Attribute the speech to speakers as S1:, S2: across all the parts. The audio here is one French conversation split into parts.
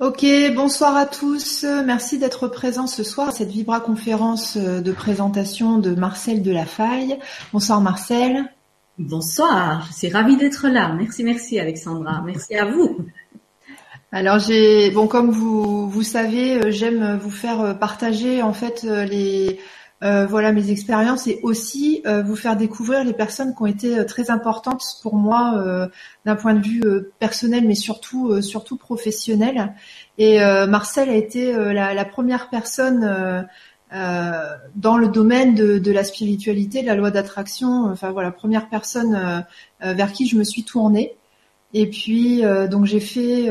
S1: Ok, bonsoir à tous. Merci d'être présents ce soir à cette Vibra conférence de présentation de Marcel Delafaille. Bonsoir Marcel.
S2: Bonsoir, je suis ravie d'être là. Merci, merci Alexandra. Merci à vous.
S1: Alors j'ai bon comme vous vous savez, j'aime vous faire partager en fait les euh, voilà mes expériences et aussi euh, vous faire découvrir les personnes qui ont été euh, très importantes pour moi d'un point de vue personnel mais surtout surtout professionnel. Et Marcel a été la, première personne dans le domaine de, de, la spiritualité, de la loi d'attraction. Enfin voilà, première personne vers qui je me suis tournée. Et puis donc j'ai fait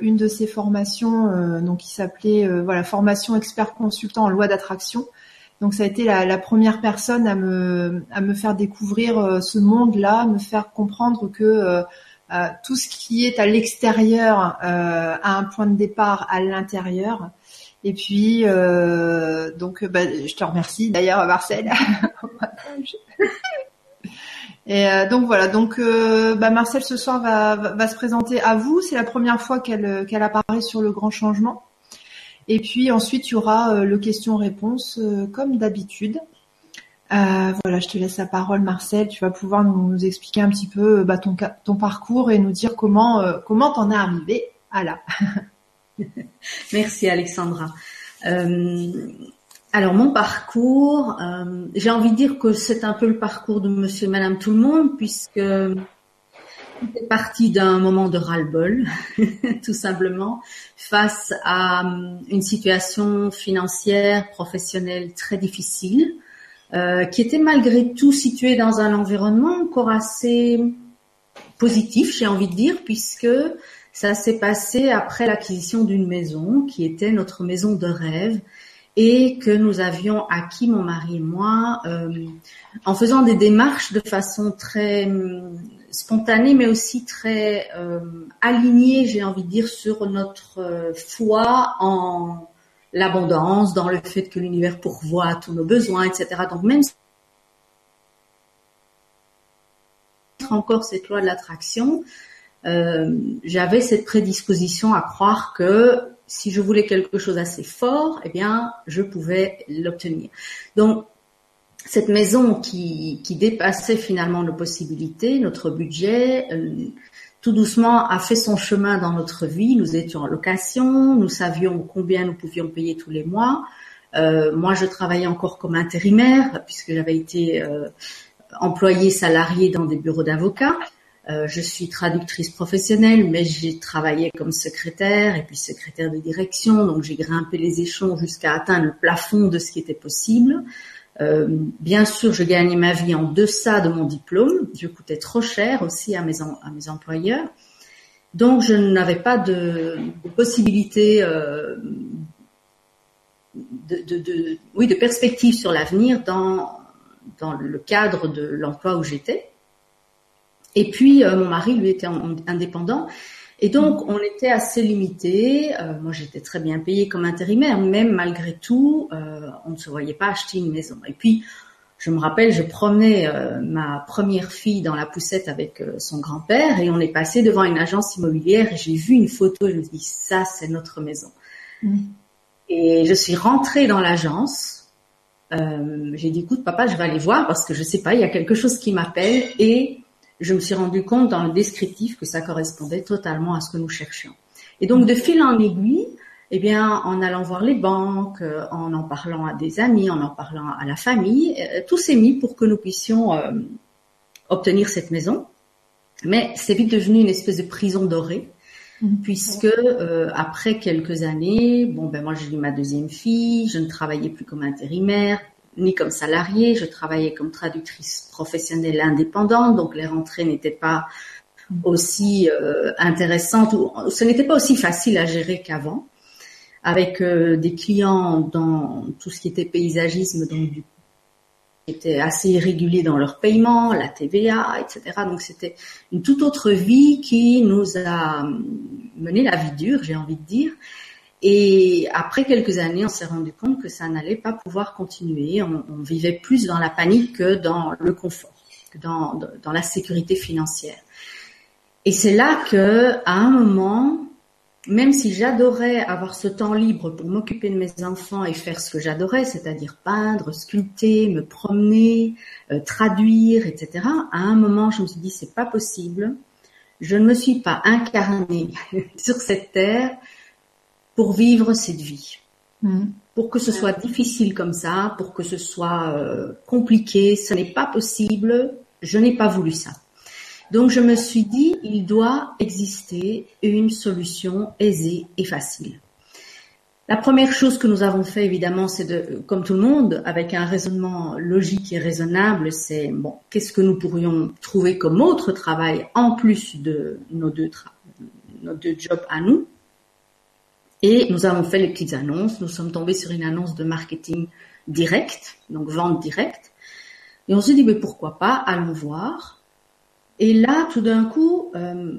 S1: une de ces formations donc qui s'appelait voilà formation expert consultant en loi d'attraction donc ça a été la, première personne à me, à me faire découvrir euh, ce monde-là, me faire comprendre que euh, euh, tout ce qui est à l'extérieur a un point de départ à l'intérieur. Et puis, donc, bah, je te remercie d'ailleurs, Marcel. Et donc voilà, donc bah, Marcel ce soir va, va, se présenter à vous. C'est la première fois qu'elle qu'elle apparaît sur le grand changement. Et puis ensuite, il y aura euh, le question-réponse euh, comme d'habitude. Euh, voilà, je te laisse la parole, Marcel. Tu vas pouvoir nous, expliquer un petit peu bah, ton, ton parcours et nous dire comment comment t'en es arrivé à là.
S2: Merci, Alexandra. alors mon parcours, j'ai envie de dire que c'est un peu le parcours de Monsieur et Madame tout le monde, puisque c'est parti d'un moment de ras-le-bol, tout simplement, face à hum, une situation financière, professionnelle très difficile, euh, qui était malgré tout située dans un environnement encore assez positif, j'ai envie de dire, puisque ça s'est passé après l'acquisition d'une maison qui était notre maison de rêve et que nous avions acquis, mon mari et moi, euh, en faisant des démarches de façon très hum, spontanée, mais aussi très euh, alignée, j'ai envie de dire, sur notre euh, foi en l'abondance, dans le fait que l'univers pourvoit à tous nos besoins, etc. Donc même encore cette loi de l'attraction, euh, j'avais cette prédisposition à croire que si je voulais quelque chose assez fort, eh bien, je pouvais l'obtenir. Donc, cette maison qui, dépassait finalement nos possibilités, notre budget, euh, tout doucement a fait son chemin dans notre vie. Nous étions en location, nous savions combien nous pouvions payer tous les mois. Euh, moi, je travaillais encore comme intérimaire puisque j'avais été euh, employée salariée dans des bureaux d'avocats. je suis traductrice professionnelle, mais j'ai travaillé comme secrétaire et puis secrétaire de direction, donc j'ai grimpé les échelons jusqu'à atteindre le plafond de ce qui était possible. Euh, bien sûr, je gagnais ma vie en deçà de mon diplôme. Je coûtais trop cher aussi à mes, employeurs. Donc, je n'avais pas de, de possibilité euh, de, de, de, oui, de perspective sur l'avenir dans, dans le cadre de l'emploi où j'étais. Et puis, euh, mon mari, lui, était indépendant. Et donc, on était assez limité. Euh, moi, j'étais très bien payée comme intérimaire, même malgré tout, euh, on ne se voyait pas acheter une maison. Et puis, je me rappelle, je promenais euh, ma première fille dans la poussette avec son grand-père et on est passé devant une agence immobilière et j'ai vu une photo et je me suis dit, ça, c'est notre maison. Mm. Et je suis rentrée dans l'agence. j'ai dit, écoute, papa, je vais aller voir parce que je sais pas, il y a quelque chose qui m'appelle et je me suis rendu compte dans le descriptif que ça correspondait totalement à ce que nous cherchions. Et donc de fil en aiguille, eh bien, en allant voir les banques, euh, en en parlant à des amis, en en parlant à la famille, euh, tout s'est mis pour que nous puissions euh, obtenir cette maison. Mais c'est vite devenu une espèce de prison dorée, mmh. puisque après quelques années, bon ben moi j'ai eu ma deuxième fille, je ne travaillais plus comme intérimaire, ni comme salarié, je travaillais comme traductrice professionnelle indépendante, donc les rentrées n'étaient pas aussi euh, intéressantes, ou ce n'était pas aussi facile à gérer qu'avant, avec euh, des clients dans tout ce qui était paysagisme, donc du étaient assez irréguliers dans leur paiement, la TVA, etc. Donc c'était une toute autre vie qui nous a mené la vie dure, j'ai envie de dire, et après quelques années, on s'est rendu compte que ça n'allait pas pouvoir continuer. On, vivait plus dans la panique que dans le confort, que dans, la sécurité financière. Et c'est là que, à un moment, même si j'adorais avoir ce temps libre pour m'occuper de mes enfants et faire ce que j'adorais, c'est-à-dire peindre, sculpter, me promener, euh, traduire, etc. À un moment, je me suis dit c'est pas possible. Je ne me suis pas incarnée sur cette terre pour vivre cette vie. Mmh. Pour que ce soit difficile comme ça, pour que ce soit euh, compliqué, ce n'est pas possible. Je n'ai pas voulu ça. Donc je me suis dit, il doit exister une solution aisée et facile. La première chose que nous avons fait, évidemment, c'est de, comme tout le monde, avec un raisonnement logique et raisonnable, c'est bon, qu'est-ce que nous pourrions trouver comme autre travail en plus de nos deux, nos deux jobs à nous? Et nous avons fait les petites annonces. Nous sommes tombés sur une annonce de marketing direct, donc vente directe. Et on s'est dit, mais pourquoi pas, allons voir. Et là, tout d'un coup, euh,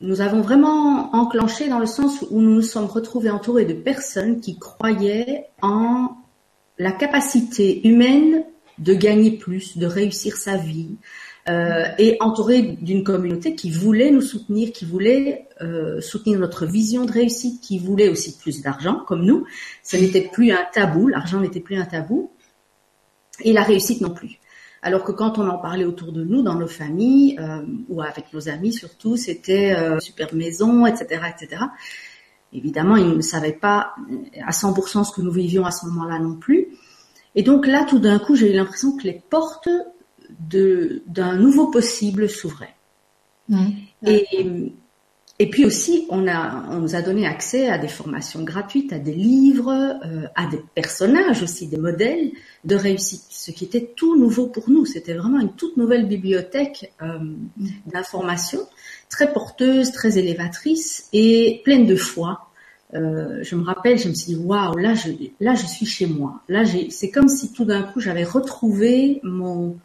S2: nous avons vraiment enclenché dans le sens où nous nous sommes retrouvés entourés de personnes qui croyaient en la capacité humaine de gagner plus, de réussir sa vie, euh, et entourés d'une communauté qui voulait nous soutenir, qui voulait euh, soutenir notre vision de réussite, qui voulait aussi plus d'argent, comme nous. Ce n'était plus un tabou, l'argent n'était plus un tabou, et la réussite non plus. Alors que quand on en parlait autour de nous, dans nos familles, euh, ou avec nos amis surtout, c'était euh, super maison, etc., etc. Évidemment, ils ne savaient pas à 100% ce que nous vivions à ce moment-là non plus. Et donc là, tout d'un coup, j'ai eu l'impression que les portes d'un nouveau possible s'ouvraient. Mmh. Et et puis aussi, on, a, on nous a donné accès à des formations gratuites, à des livres, euh, à des personnages aussi, des modèles de réussite, ce qui était tout nouveau pour nous. C'était vraiment une toute nouvelle bibliothèque euh, d'informations, très porteuse, très élévatrice et pleine de foi. Euh, je me rappelle, je me suis dit waouh, là je, là je suis chez moi. Là, c'est comme si tout d'un coup j'avais retrouvé mon,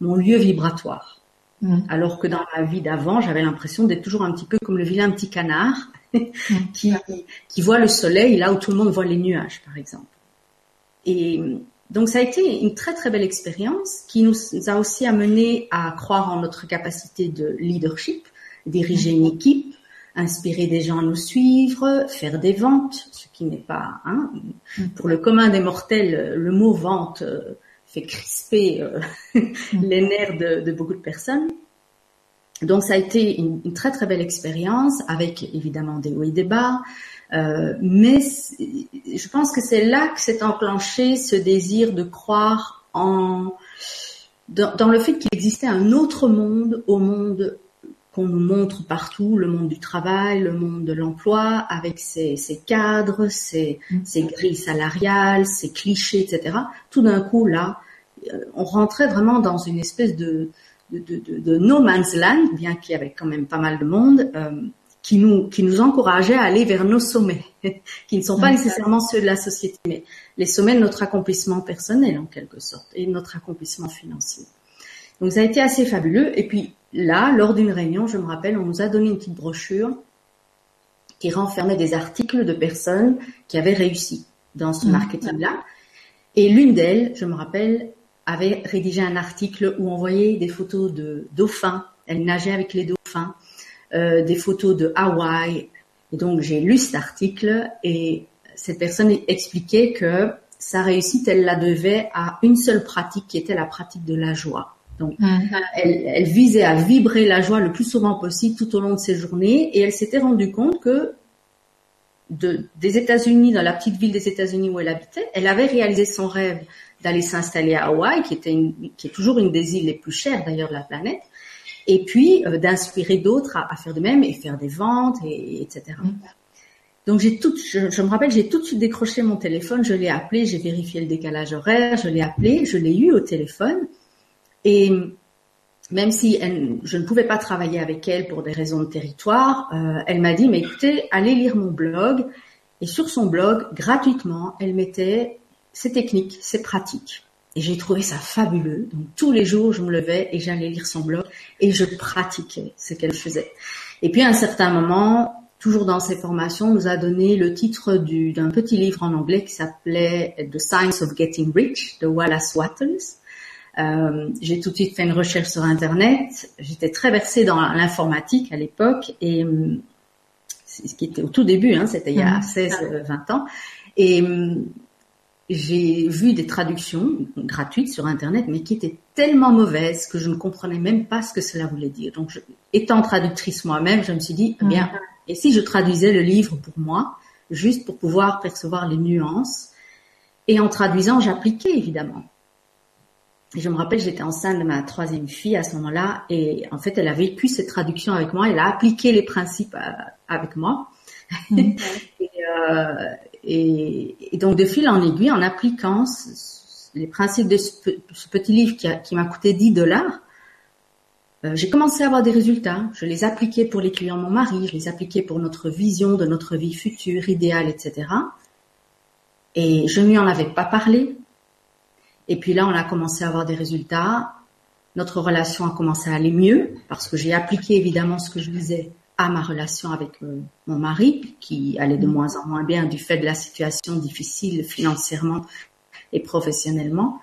S2: mon lieu vibratoire. Mm. Alors que dans la vie d'avant, j'avais l'impression d'être toujours un petit peu comme le vilain petit canard mm. qui, qui voit le soleil là où tout le monde voit les nuages, par exemple. Et donc ça a été une très très belle expérience qui nous a aussi amené à croire en notre capacité de leadership, diriger une équipe, inspirer des gens à nous suivre, faire des ventes, ce qui n'est pas hein, mm. pour le commun des mortels, le mot vente euh, fait crisper euh, les nerfs de, beaucoup de personnes. Donc ça a été une, très très belle expérience avec évidemment des hauts et des bas, euh, mais je pense que c'est là que s'est enclenché ce désir de croire en dans, le fait qu'il existait un autre monde au monde qu'on nous montre partout, le monde du travail, le monde de l'emploi, avec ses, cadres, ses, mm. ses, grilles salariales, ses clichés, etc. Tout d'un coup, là, euh, on rentrait vraiment dans une espèce de, de, de, de no man's land, bien qu'il y avait quand même pas mal de monde, euh, qui nous qui nous encourageait à aller vers nos sommets, qui ne sont pas nécessairement ceux de la société, mais les sommets de notre accomplissement personnel en quelque sorte et notre accomplissement financier. Donc ça a été assez fabuleux. Et puis là, lors d'une réunion, je me rappelle, on nous a donné une petite brochure qui renfermait des articles de personnes qui avaient réussi dans ce mmh. marketing-là. Et l'une d'elles, je me rappelle, avait rédigé un article où on voyait des photos de dauphins. Elle nageait avec les dauphins, euh, des photos de Hawaï. Et donc j'ai lu cet article et cette personne expliquait que sa réussite, elle la devait à une seule pratique qui était la pratique de la joie. Donc, elle, visait à vibrer la joie le plus souvent possible tout au long de ses journées et elle s'était rendue compte que de, des États-Unis, dans la petite ville des États-Unis où elle habitait, elle avait réalisé son rêve d'aller s'installer à Hawaï, qui, était qui est toujours une des îles les plus chères d'ailleurs de la planète, et puis euh, d'inspirer d'autres à, faire de même et faire des ventes, et, etc. Donc j'ai tout, je, me rappelle, j'ai tout de suite décroché mon téléphone, je l'ai appelé, j'ai vérifié le décalage horaire, je l'ai appelé, je l'ai eu au téléphone, et même si je ne pouvais pas travailler avec elle pour des raisons de territoire, euh, elle m'a dit, mais écoutez, allez lire mon blog. Et sur son blog, gratuitement, elle mettait c'est technique, c'est pratique. Et j'ai trouvé ça fabuleux. Donc tous les jours, je me levais et j'allais lire son blog et je pratiquais ce qu'elle faisait. Et puis à un certain moment, toujours dans ses formations, on nous a donné le titre d'un petit livre en anglais qui s'appelait The Science of Getting Rich de Wallace Wattles. Euh, j'ai tout de suite fait une recherche sur Internet. J'étais très versée dans l'informatique à l'époque et ce qui était au tout début, hein, c'était il y a 16, mmh. 20 ans. Et j'ai vu des traductions gratuites sur Internet, mais qui étaient tellement mauvaises que je ne comprenais même pas ce que cela voulait dire. Donc, étant traductrice moi-même, je me suis dit, eh bien, mm. et si je traduisais le livre pour moi, juste pour pouvoir percevoir les nuances, et en traduisant, j'appliquais évidemment. Je me rappelle, j'étais enceinte de ma troisième fille à ce moment-là, et en fait, elle a vécu cette traduction avec moi, elle a appliqué les principes euh, avec moi. Et, euh, et, donc de fil en aiguille, en appliquant les principes de ce, petit livre qui, m'a coûté 10 dollars, euh, j'ai commencé à avoir des résultats. Je les appliquais pour les clients de mon mari, je les appliquais pour notre vision de notre vie future, idéale, etc. Et je ne lui en avais pas parlé. Et puis là, on a commencé à avoir des résultats. Notre relation a commencé à aller mieux parce que j'ai appliqué évidemment ce que je disais à ma relation avec euh, mon mari, qui allait de mm. moins en moins bien du fait de la situation difficile financièrement et professionnellement.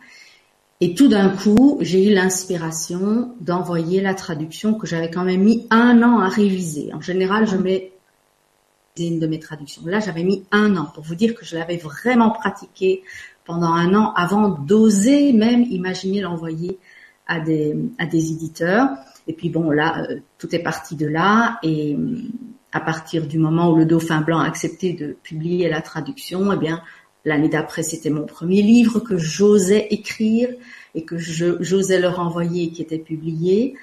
S2: Et tout d'un coup, j'ai eu l'inspiration d'envoyer la traduction que j'avais quand même mis un an à réviser. En général, je mets une de mes traductions. Là, j'avais mis un an pour vous dire que je l'avais vraiment pratiqué pendant un an avant d'oser même imaginer l'envoyer à des, à des éditeurs. Et puis bon, là, euh, tout est parti de là. Et euh, à partir du moment où le Dauphin Blanc a accepté de publier la traduction, eh bien, l'année d'après, c'était mon premier livre que j'osais écrire et que j'osais leur envoyer qui était publié.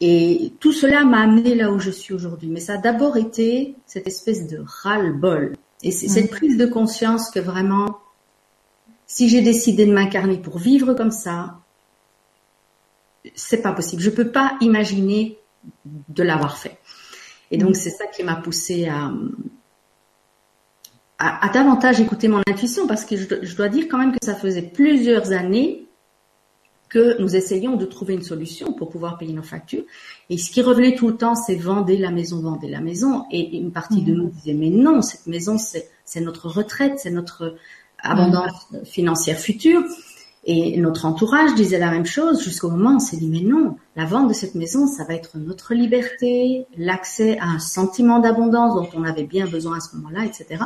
S2: Et tout cela m'a amené là où je suis aujourd'hui. Mais ça a d'abord été cette espèce de ras-le-bol. Et c'est cette prise de conscience que vraiment, si j'ai décidé de m'incarner pour vivre comme ça, c'est pas possible. Je peux pas imaginer de l'avoir fait. Et donc, c'est ça qui m'a poussé à, à, davantage écouter mon intuition parce que je, dois dire quand même que ça faisait plusieurs années que nous essayions de trouver une solution pour pouvoir payer nos factures. Et ce qui revenait tout le temps, c'est vendez la maison, vendez la maison. Et une partie de nous disait, mais non, cette maison, c'est notre retraite, c'est notre abondance financière future. Et notre entourage disait la même chose jusqu'au moment où on s'est dit mais non, la vente de cette maison, ça va être notre liberté, l'accès à un sentiment d'abondance dont on avait bien besoin à ce moment-là, etc.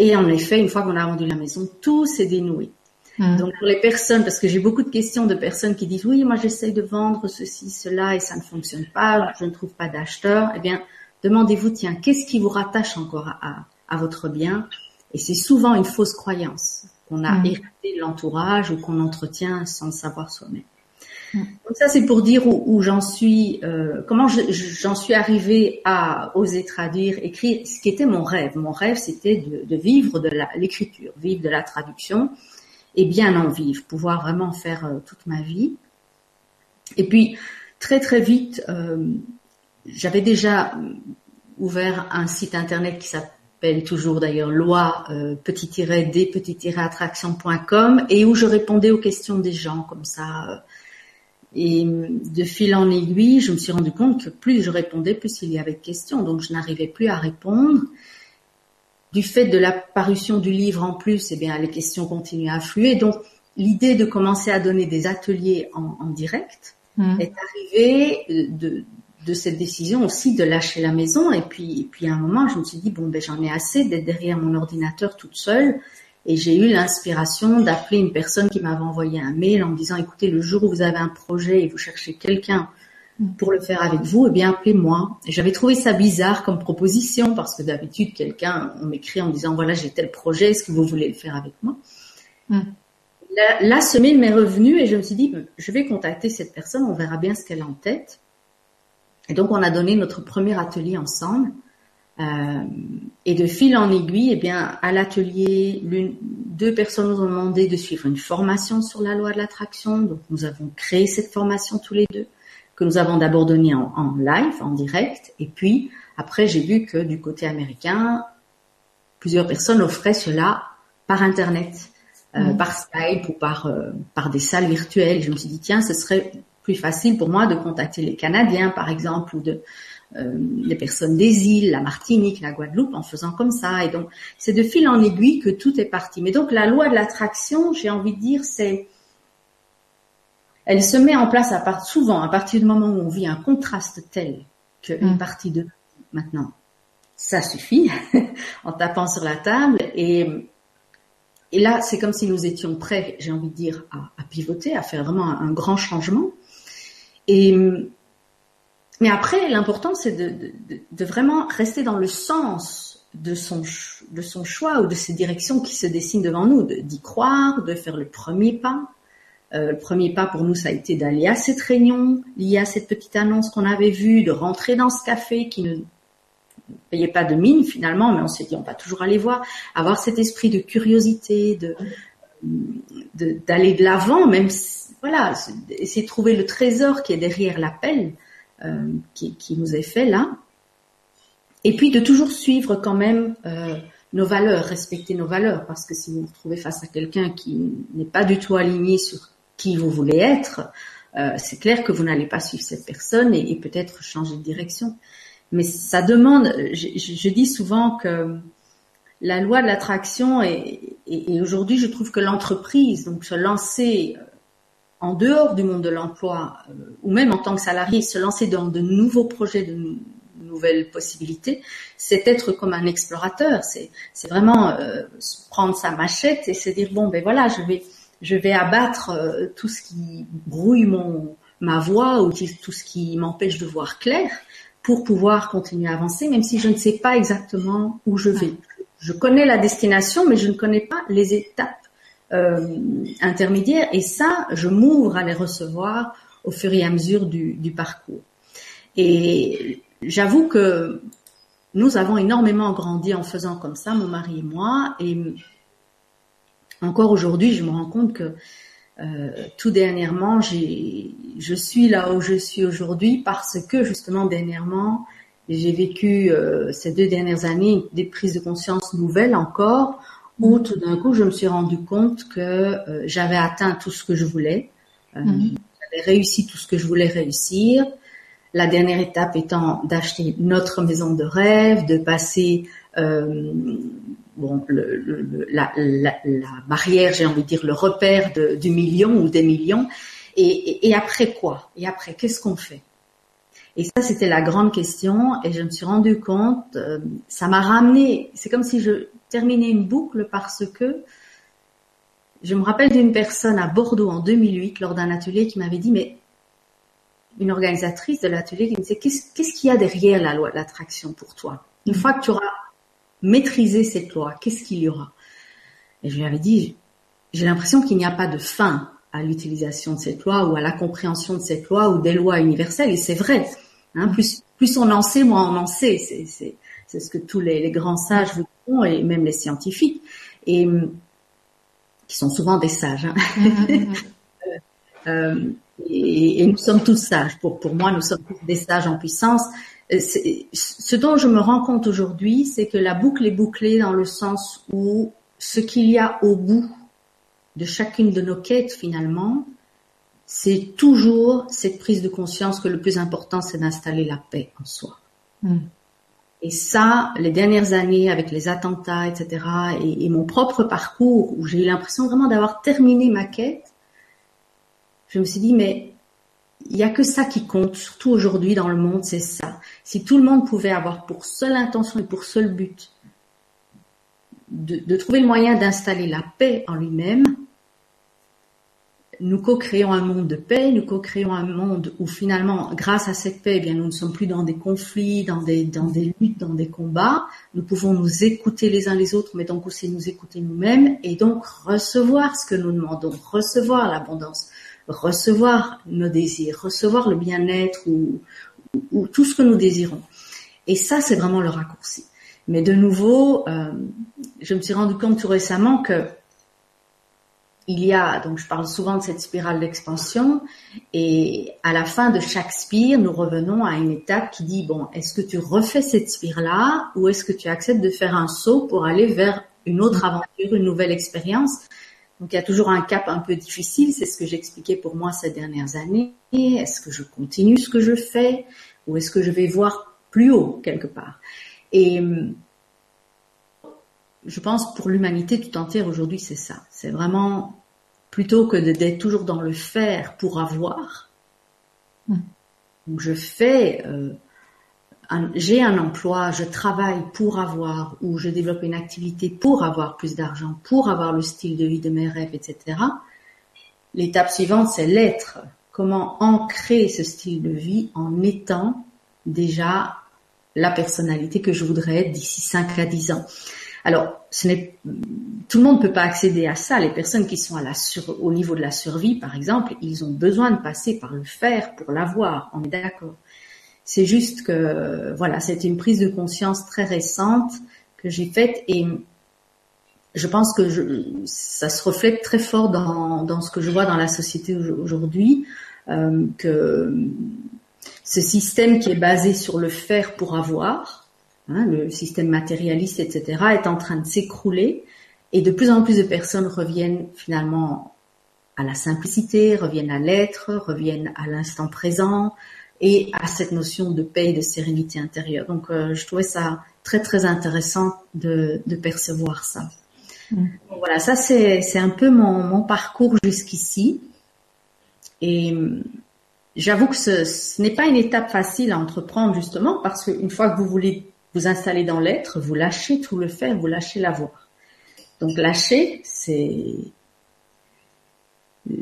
S2: Et en effet, une fois qu'on a vendu la maison, tout s'est dénoué. Mmh. Donc pour les personnes, parce que j'ai beaucoup de questions de personnes qui disent oui, moi j'essaye de vendre ceci, cela et ça ne fonctionne pas, je ne trouve pas d'acheteur, eh bien demandez-vous tiens, qu'est-ce qui vous rattache encore à, à votre bien? Et c'est souvent une fausse croyance qu'on a mm. hérité de l'entourage ou qu'on entretient sans le savoir soi-même. Mm. Donc ça, c'est pour dire où, j'en suis, euh, comment j'en suis arrivée à oser traduire, écrire, ce qui était mon rêve. Mon rêve, c'était de, vivre de l'écriture, vivre de la traduction et bien en vivre, pouvoir vraiment faire euh, toute ma vie. Et puis, très très vite, euh, j'avais déjà ouvert un site internet qui s'appelle toujours d'ailleurs loi euh, petit-d petit-attraction.com et où je répondais aux questions des gens comme ça. Euh, et de fil en aiguille, je me suis rendu compte que plus je répondais, plus il y avait de questions. Donc je n'arrivais plus à répondre. Du fait de la parution du livre en plus, eh bien les questions continuaient à affluer. Donc l'idée de commencer à donner des ateliers en, direct mmh. est arrivée de, de cette décision aussi de lâcher la maison. Et puis, et puis à un moment, je me suis dit, bon, ben, j'en ai assez d'être derrière mon ordinateur toute seule. Et j'ai eu l'inspiration d'appeler une personne qui m'avait envoyé un mail en me disant, écoutez, le jour où vous avez un projet et vous cherchez quelqu'un pour le faire avec vous, eh bien, appelez-moi. Et j'avais trouvé ça bizarre comme proposition parce que d'habitude, quelqu'un, on m'écrit en me disant, voilà, j'ai tel projet, est-ce que vous voulez le faire avec moi? Mm. Là, ce mail m'est revenu et je me suis dit, je vais contacter cette personne, on verra bien ce qu'elle a en tête. Et donc, on a donné notre premier atelier ensemble. Euh, et de fil en aiguille, eh bien, à l'atelier, deux personnes nous ont demandé de suivre une formation sur la loi de l'attraction. Donc, nous avons créé cette formation tous les deux, que nous avons d'abord donnée en, live, en direct. Et puis, après, j'ai vu que du côté américain, plusieurs personnes offraient cela par Internet, euh, mmh. par Skype ou par, euh, par des salles virtuelles. Je me suis dit, tiens, ce serait plus facile pour moi de contacter les Canadiens, par exemple, ou de euh, les personnes des îles, la Martinique, la Guadeloupe, en faisant comme ça. Et donc, c'est de fil en aiguille que tout est parti. Mais donc, la loi de l'attraction, j'ai envie de dire, c'est elle se met en place à part, souvent à partir du moment où on vit un contraste tel qu'une mm. partie de maintenant ça suffit, en tapant sur la table. Et, et là, c'est comme si nous étions prêts, j'ai envie de dire, à, pivoter, à faire vraiment un, grand changement. Et mais après, l'important, c'est de, de, vraiment rester dans le sens de son, de son choix ou de ces directions qui se dessinent devant nous, d'y croire, de faire le premier pas. Euh, le premier pas pour nous, ça a été d'aller à cette réunion, liée à cette petite annonce qu'on avait vue, de rentrer dans ce café qui ne payait pas de mine finalement, mais on s'est dit on va toujours aller voir, avoir cet esprit de curiosité, de d'aller de l'avant, même voilà, essayer de trouver le trésor qui est derrière l'appel euh, qui, nous est fait là, et puis de toujours suivre quand même euh, nos valeurs, respecter nos valeurs, parce que si vous vous trouvez face à quelqu'un qui n'est pas du tout aligné sur qui vous voulez être, euh, c'est clair que vous n'allez pas suivre cette personne et, peut-être changer de direction. Mais ça demande, je, je, dis souvent que la loi de l'attraction et, et, aujourd'hui je trouve que l'entreprise, donc se lancer en dehors du monde de l'emploi euh, ou même en tant que salarié, se lancer dans de nouveaux projets, de nouvelles possibilités, c'est être comme un explorateur. C'est, vraiment euh, prendre sa machette et se dire bon ben voilà, je vais je vais abattre tout ce qui brouille mon ma voix ou tout ce qui m'empêche de voir clair pour pouvoir continuer à avancer, même si je ne sais pas exactement où je vais. Je connais la destination, mais je ne connais pas les étapes euh, intermédiaires. Et ça, je m'ouvre à les recevoir au fur et à mesure du, du parcours. Et j'avoue que nous avons énormément grandi en faisant comme ça, mon mari et moi. Et encore aujourd'hui, je me rends compte que euh, tout dernièrement, je suis là où je suis aujourd'hui parce que justement dernièrement, j'ai vécu euh, ces deux dernières années des prises de conscience nouvelles encore, où tout d'un coup je me suis rendu compte que euh, j'avais atteint tout ce que je voulais, mm-hmm. j'avais réussi tout ce que je voulais réussir. La dernière étape étant d'acheter notre maison de rêve, de passer bon, le, la, la, la, barrière, j'ai envie de dire le repère de, du million ou des millions. Et, et, après quoi? Et après, qu'est-ce qu'on fait? Et ça, c'était la grande question. Et je me suis rendu compte, euh, ça m'a ramené. C'est comme si je terminais une boucle parce que je me rappelle d'une personne à Bordeaux en 2008 lors d'un atelier qui m'avait dit, mais une organisatrice de l'atelier qui me disait, qu'est-ce qu'il y a derrière la loi de l'attraction pour toi? Une fois que tu auras maîtriser cette loi, qu'est-ce qu'il y aura? Et je lui avais dit, j'ai l'impression qu'il n'y a pas de fin à l'utilisation de cette loi ou à la compréhension de cette loi ou des lois universelles. Et c'est vrai. Hein, plus, plus on en sait, moins on en sait. C'est, c'est, ce que tous les, les, grands sages vous diront et même les scientifiques. Et qui sont souvent des sages. Hein. Mm-hmm. euh, et, et, nous sommes tous sages. Pour, pour moi, nous sommes tous des sages en puissance ce dont je me rends compte aujourd'hui, c'est que la boucle est bouclée dans le sens où ce qu'il y a au bout de chacune de nos quêtes finalement, c'est toujours cette prise de conscience que le plus important, c'est d'installer la paix en soi. Hmm. Et ça, les dernières années avec les attentats, etc., et, mon propre parcours, où j'ai eu l'impression vraiment d'avoir terminé ma quête, je me suis dit, mais il n'y a que ça qui compte, surtout aujourd'hui dans le monde, c'est ça. Si tout le monde pouvait avoir pour seule intention et pour seul but de, trouver le moyen d'installer la paix en lui-même, nous co-créons un monde de paix, nous co-créons un monde où finalement, grâce à cette paix, eh bien, nous ne sommes plus dans des conflits, dans des, dans des luttes, dans des combats. Nous pouvons nous écouter les uns les autres, mais donc aussi nous écouter nous-mêmes et donc recevoir ce que nous demandons, recevoir l'abondance, recevoir nos désirs, recevoir le bien-être ou, ou, tout ce que nous désirons. Et ça, c'est vraiment le raccourci. Mais de nouveau, euh, je me suis rendu compte tout récemment que il y a, donc je parle souvent de cette spirale d'expansion, et à la fin de chaque spire, nous revenons à une étape qui dit, bon, est-ce que tu refais cette spire-là, ou est-ce que tu acceptes de faire un saut pour aller vers une autre aventure, une nouvelle expérience? Donc il y a toujours un cap un peu difficile, c'est ce que j'expliquais pour moi ces dernières années. Est-ce que je continue ce que je fais ou est-ce que je vais voir plus haut quelque part? Et je pense pour l'humanité tout entière aujourd'hui c'est ça. C'est vraiment plutôt que d'être toujours dans le faire pour avoir. Hmm. Donc je fais euh, j'ai un emploi, je travaille pour avoir, ou je développe une activité pour avoir plus d'argent, pour avoir le style de vie de mes rêves, etc. L'étape suivante, c'est l'être. Comment ancrer ce style de vie en étant déjà la personnalité que je voudrais être d'ici 5 à 10 ans. Alors, ce n'est, tout le monde ne peut pas accéder à ça. Les personnes qui sont au niveau de la survie, par exemple, ils ont besoin de passer par le faire pour l'avoir. On est d'accord. C'est juste que, voilà, c'est une prise de conscience très récente que j'ai faite et je pense que ça se reflète très fort dans, dans, ce que je vois dans la société aujourd'hui, euh, que ce système qui est basé sur le faire pour avoir, hein, le système matérialiste, etc., est en train de s'écrouler et de plus en plus de personnes reviennent finalement à la simplicité, reviennent à l'être, reviennent à l'instant présent et à cette notion de paix et de sérénité intérieure. Donc, euh, je trouvais ça très très intéressant de, de percevoir ça. Mm. voilà, ça c'est un peu mon, mon parcours jusqu'ici. Et J'avoue que ce, ce n'est pas une étape facile à entreprendre justement parce qu'une fois que vous voulez vous installer dans l'être, vous lâchez tout le faire, vous lâchez l'avoir. Donc lâcher, c'est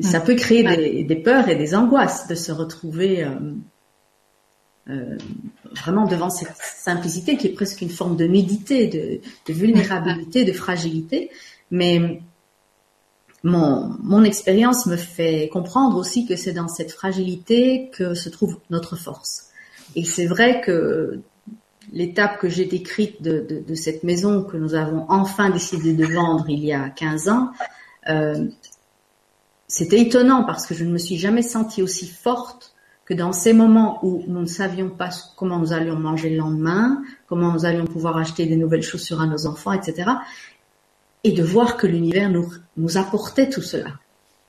S2: ça peut créer des, des, peurs et des angoisses de se retrouver euh, euh, vraiment devant cette simplicité qui est presque une forme de nudité, de, de vulnérabilité, de fragilité. Mais mon, mon expérience me fait comprendre aussi que c'est dans cette fragilité que se trouve notre force. Et c'est vrai que l'étape que j'ai décrite de, cette maison que nous avons enfin décidé de vendre il y a 15 ans, euh, c'était étonnant parce que je ne me suis jamais sentie aussi forte que dans ces moments où nous ne savions pas comment nous allions manger le lendemain, comment nous allions pouvoir acheter des nouvelles chaussures à nos enfants, etc et de voir que l'univers nous apportait tout cela.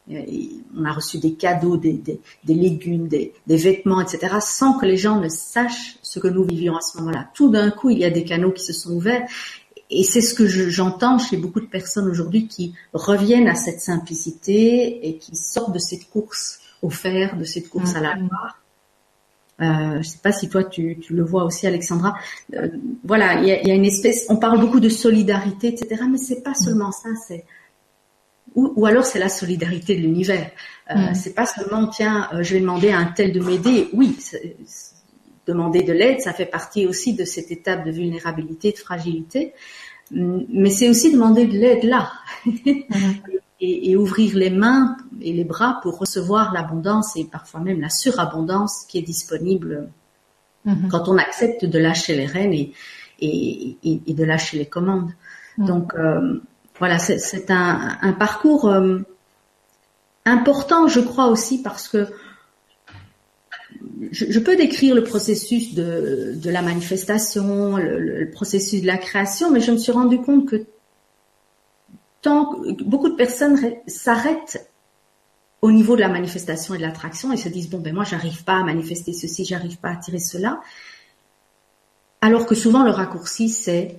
S2: On a reçu des cadeaux, des, des, des légumes, des, des, vêtements, etc., sans que les gens ne sachent ce que nous vivions à ce moment-là. Tout d'un coup, il y a des canaux qui se sont ouverts, et c'est ce que j'entends chez beaucoup de personnes aujourd'hui qui reviennent à cette simplicité et qui sortent de cette course au fer, de cette course à la mm-hmm. gloire, euh, je ne sais pas si toi tu, tu le vois aussi, Alexandra. Euh, voilà, il y a, y a, une espèce. On parle beaucoup de solidarité, etc. Mais c'est pas seulement ça. C'est ou, ou alors c'est la solidarité de l'univers. Euh, mm. C'est pas seulement tiens, euh, je vais demander à un tel de m'aider. Oui, demander de l'aide, ça fait partie aussi de cette étape de vulnérabilité, de fragilité. Mm, mais c'est aussi demander de l'aide là. Mm. et, et, ouvrir les mains et les bras pour recevoir l'abondance et parfois même la surabondance qui est disponible mm-hmm. quand on accepte de lâcher les rênes et, et, et de lâcher les commandes. Mm. Donc euh, voilà, c'est un, parcours euh, important, je crois aussi, parce que je, peux décrire le processus de, la manifestation, le, le, processus de la création, mais je me suis rendu compte que tant beaucoup de personnes s'arrêtent au niveau de la manifestation et de l'attraction et se disent bon ben moi j'arrive pas à manifester ceci, j'arrive pas à attirer cela. Alors que souvent le raccourci c'est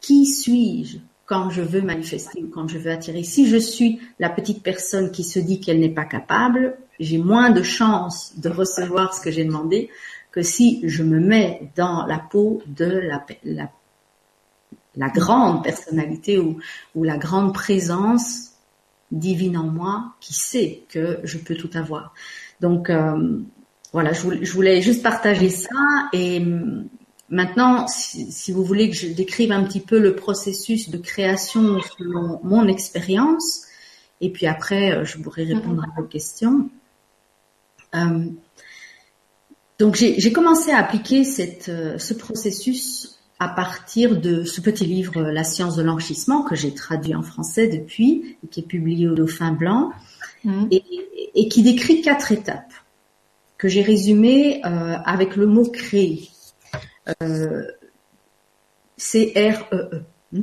S2: qui suis-je? Quand je veux manifester ou quand je veux attirer. Si je suis la petite personne qui se dit qu'elle n'est pas capable, j'ai moins de chances de recevoir ce que j'ai demandé que si je me mets dans la peau de la, grande personnalité ou, la grande présence divine en moi qui sait que je peux tout avoir. Donc euh, voilà, je voulais, juste partager ça et maintenant, si, si, vous voulez que je décrive un petit peu le processus de création selon mon expérience, et puis après, euh, je pourrai répondre à vos questions. Euh, donc j'ai commencé à appliquer cette, euh, ce processus à partir de ce petit livre La science de l'enrichissement que j'ai traduit en français depuis et qui est publié au Dauphin Blanc mmh. et, et, qui décrit quatre étapes que j'ai résumées euh, avec le mot créer. Euh, C-R-E-E. -E. Mmh.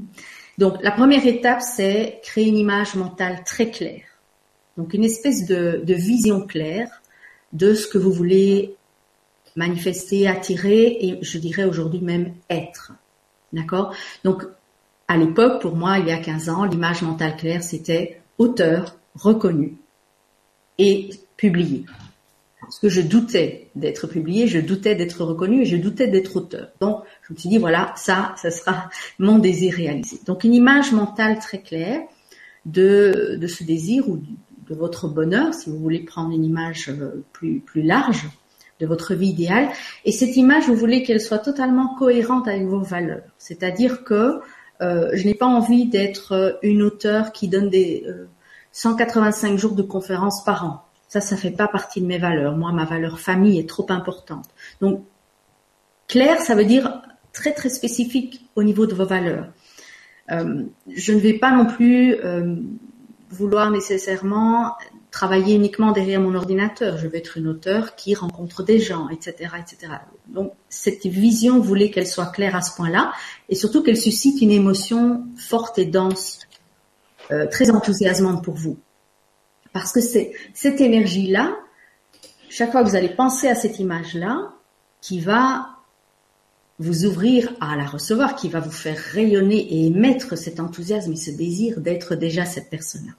S2: Donc la première étape, c'est créer une image mentale très claire. Donc une espèce de, de vision claire de ce que vous voulez manifester, attirer et je dirais aujourd'hui même être. D'accord? Donc, à l'époque, pour moi, il y a 15 ans, l'image mentale claire, c'était auteur reconnu et publié. Parce que je doutais d'être publié, je doutais d'être reconnu et je doutais d'être auteur. Donc, je me suis dit, voilà, ça, ça sera mon désir réalisé. Donc, une image mentale très claire de, de ce désir ou de votre bonheur, si vous voulez prendre une image euh, plus, plus large de votre vie idéale. Et cette image, vous voulez qu'elle soit totalement cohérente avec vos valeurs. C'est-à-dire que euh, je n'ai pas envie d'être une auteure qui donne des 185 euh, jours de conférences par an. Ça, ça fait pas partie de mes valeurs. Moi, ma valeur famille est trop importante. Donc, clair, ça veut dire très très spécifique au niveau de vos valeurs. Euh, je ne vais pas non plus euh, vouloir nécessairement travailler uniquement derrière mon ordinateur. Je vais être une auteure qui rencontre des gens, etc., etc. Donc cette vision voulait qu'elle soit claire à ce point-là et surtout qu'elle suscite une émotion forte et dense, euh, très enthousiasmante pour vous. Parce que c'est cette énergie-là, chaque fois que vous allez penser à cette image-là, qui va vous ouvrir à la recevoir, qui va vous faire rayonner et émettre cet enthousiasme et ce désir d'être déjà cette personne-là.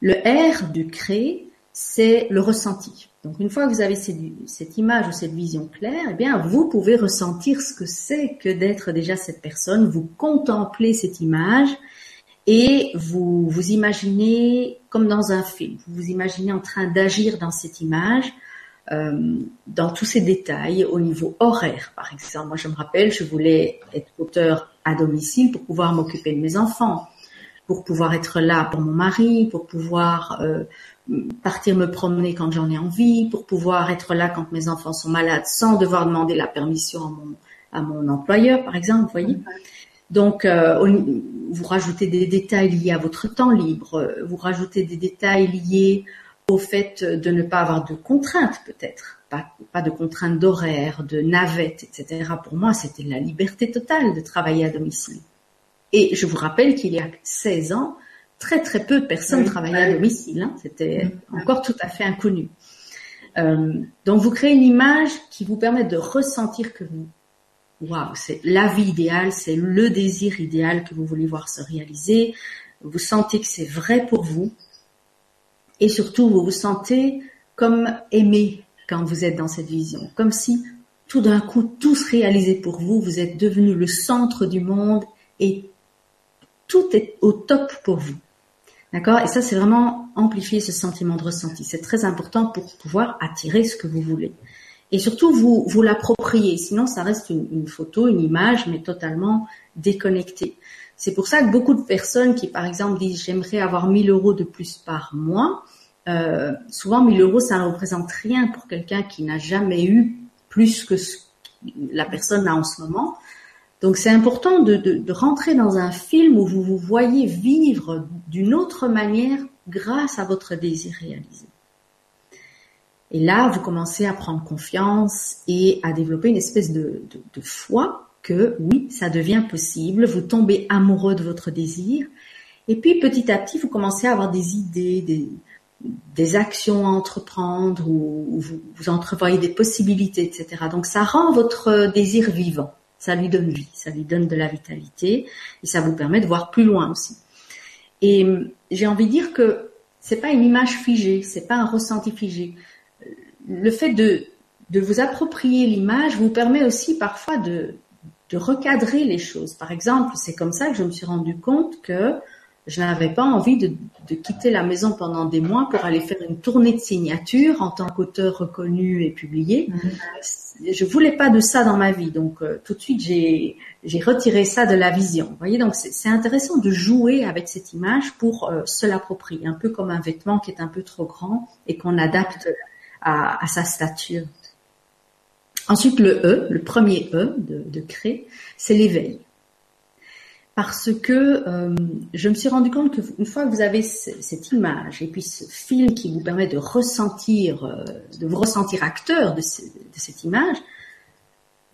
S2: Le R du créer, c'est le ressenti. Donc une fois que vous avez cette, image ou cette vision claire, eh bien vous pouvez ressentir ce que c'est que d'être déjà cette personne. Vous contemplez cette image et vous vous imaginez comme dans un film. Vous vous imaginez en train d'agir dans cette image, euh, dans tous ces détails au niveau horaire, par exemple. Moi, je me rappelle, je voulais être auteur à domicile pour pouvoir m'occuper de mes enfants, pour pouvoir être là pour mon mari, pour pouvoir euh, partir me promener quand j'en ai envie, pour pouvoir être là quand mes enfants sont malades sans devoir demander la permission à mon, à mon employeur, par exemple, voyez. Donc, euh, vous rajoutez des détails liés à votre temps libre, euh, vous rajoutez des détails liés au fait de ne pas avoir de contraintes peut-être, pas, pas de contraintes d'horaire, de navette, etc. Pour moi, c'était la liberté totale de travailler à domicile. Et je vous rappelle qu'il y a 16 ans, très très peu de personnes travaillaient à domicile. Hein. C'était encore tout à fait inconnu. Euh, donc vous créez une image qui vous permet de ressentir que vous waouh, c'est la vie idéale, c'est le désir idéal que vous voulez voir se réaliser. Vous sentez que c'est vrai pour vous. Et surtout, vous vous sentez comme aimé quand vous êtes dans cette vision. Comme si tout d'un coup, tout se réalisait pour vous. Vous êtes devenu le centre du monde et tout est au top pour vous. D'accord? Et ça, c'est vraiment amplifier ce sentiment de ressenti. C'est très important pour pouvoir attirer ce que vous voulez et surtout vous vous l'appropriez. Sinon, ça reste une, photo, une image, mais totalement déconnectée. C'est pour ça que beaucoup de personnes qui, par exemple, disent j'aimerais avoir 1000 euros de plus par mois, euh, souvent 1000 euros, ça ne représente rien pour quelqu'un qui n'a jamais eu plus que ce que la personne a en ce moment. Donc c'est important de, de, de, rentrer dans un film où vous vous voyez vivre d'une autre manière grâce à votre désir réalisé. Et là, vous commencez à prendre confiance et à développer une espèce de, foi que oui, ça devient possible. Vous tombez amoureux de votre désir. Et puis petit à petit, vous commencez à avoir des idées, des, actions à entreprendre ou, vous, vous entrevoyez des possibilités, etc. Donc ça rend votre désir vivant. Ça lui donne vie, ça lui donne de la vitalité et ça vous permet de voir plus loin aussi. Et j'ai envie de dire que c'est pas une image figée, c'est pas un ressenti figé le fait de, de vous approprier l'image vous permet aussi parfois de, de recadrer les choses. Par exemple, c'est comme ça que je me suis rendu compte que je n'avais pas envie de, de, quitter la maison pendant des mois pour aller faire une tournée de signature en tant qu'auteur reconnu et publié. Mm-hmm. Je voulais pas de ça dans ma vie, donc euh, tout de suite j'ai j'ai retiré ça de la vision. Vous voyez, donc c'est intéressant de jouer avec cette image pour euh, se l'approprier, un peu comme un vêtement qui est un peu trop grand et qu'on adapte à, sa stature. Ensuite, le E, le premier E de, de créer, c'est l'éveil. Parce que euh, je me suis rendu compte qu'une fois que vous avez cette image et puis ce film qui vous permet de ressentir, euh, de vous ressentir acteur de cette image,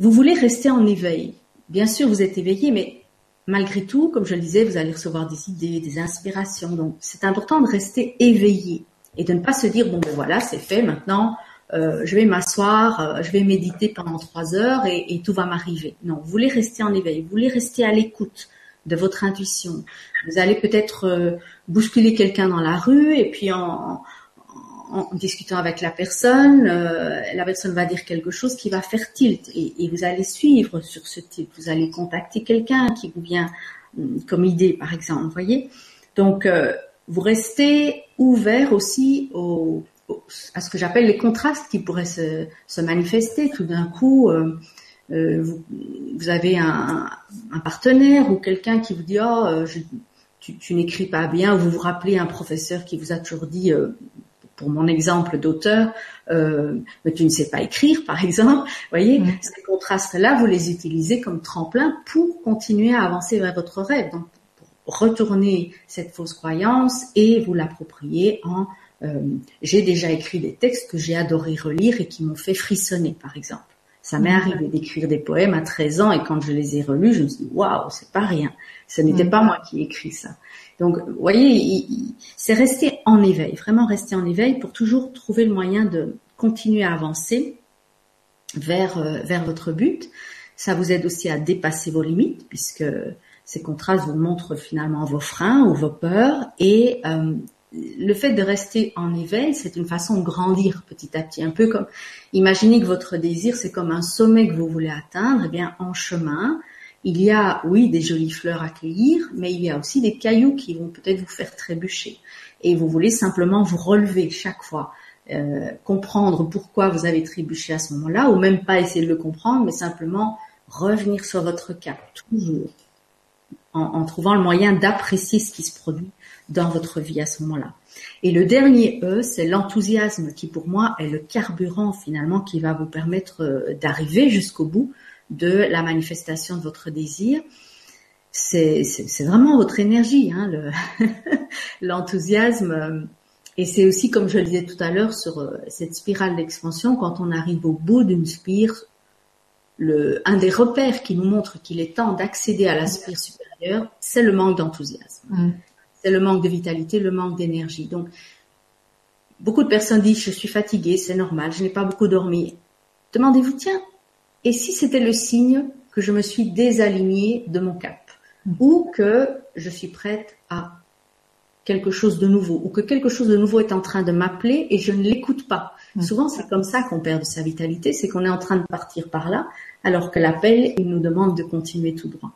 S2: vous voulez rester en éveil. Bien sûr, vous êtes éveillé, mais malgré tout, comme je le disais, vous allez recevoir des idées, des inspirations. Donc, c'est important de rester éveillé et de ne pas se dire bon ben voilà c'est fait maintenant euh, je vais m'asseoir, euh, je vais méditer pendant trois heures et, tout va m'arriver. Non, vous voulez rester en éveil, vous voulez rester à l'écoute de votre intuition. Vous allez peut-être euh, bousculer quelqu'un dans la rue et puis en, en, discutant avec la personne, euh, la personne va dire quelque chose qui va faire tilt et, vous allez suivre sur ce tilt. Vous allez contacter quelqu'un qui vous vient hum, comme idée, par exemple. Vous voyez Donc, euh, vous restez ouvert aussi au, à ce que j'appelle les contrastes qui pourraient se, se manifester. Tout d'un coup, euh, euh vous, vous, avez un, un, partenaire ou quelqu'un qui vous dit oh je, tu, tu n'écris pas bien, ou vous vous rappelez un professeur qui vous a toujours dit, euh, pour mon exemple d'auteur, euh, mais tu ne sais pas écrire, par exemple. Vous voyez, mm. ces contrastes-là, vous les utilisez comme tremplin pour continuer à avancer vers votre rêve. Donc, retourner cette fausse croyance et vous l'approprier en euh, j'ai déjà écrit des textes que j'ai adoré relire et qui m'ont fait frissonner, par exemple. Ça m'est arrivé d'écrire des poèmes à 13 ans et quand je les ai relus, je me suis dit, waouh, c'est pas rien. Ce n'était mm. pas moi qui ai écrit ça. Donc, vous voyez, c'est rester en éveil, vraiment rester en éveil pour toujours trouver le moyen de continuer à avancer vers, euh, vers votre but. Ça vous aide aussi à dépasser vos limites puisque ces contrastes vous montrent finalement vos freins ou vos peurs et euh, le fait de rester en éveil, c'est une façon de grandir petit à petit. Un peu comme, imaginez que votre désir, c'est comme un sommet que vous voulez atteindre. Eh bien, en chemin, il y a, oui, des jolies fleurs à cueillir, mais il y a aussi des cailloux qui vont peut-être vous faire trébucher. Et vous voulez simplement vous relever chaque fois, euh, comprendre pourquoi vous avez trébuché à ce moment-là, ou même pas essayer de le comprendre, mais simplement revenir sur votre cap, toujours, en, en trouvant le moyen d'apprécier ce qui se produit dans votre vie à ce moment-là. Et le dernier E, c'est l'enthousiasme qui pour moi est le carburant finalement qui va vous permettre euh, d'arriver jusqu'au bout de la manifestation de votre désir. C'est vraiment votre énergie, hein, l'enthousiasme. et c'est aussi, comme je le disais tout à l'heure, sur euh, cette spirale d'expansion, quand on arrive au bout d'une spire, le, un des repères qui nous montre qu'il est temps d'accéder à la spire supérieure, c'est le manque d'enthousiasme. Mm c'est le manque de vitalité, le manque d'énergie. Donc, beaucoup de personnes disent je suis fatiguée, c'est normal, je n'ai pas beaucoup dormi. Demandez-vous, tiens, et si c'était le signe que je me suis désalignée de mon cap mm. ou que je suis prête à quelque chose de nouveau ou que quelque chose de nouveau est en train de m'appeler et je ne l'écoute pas. Mm. Souvent, c'est comme ça qu'on perd de sa vitalité, c'est qu'on est en train de partir par là alors que l'appel, il nous demande de continuer tout droit.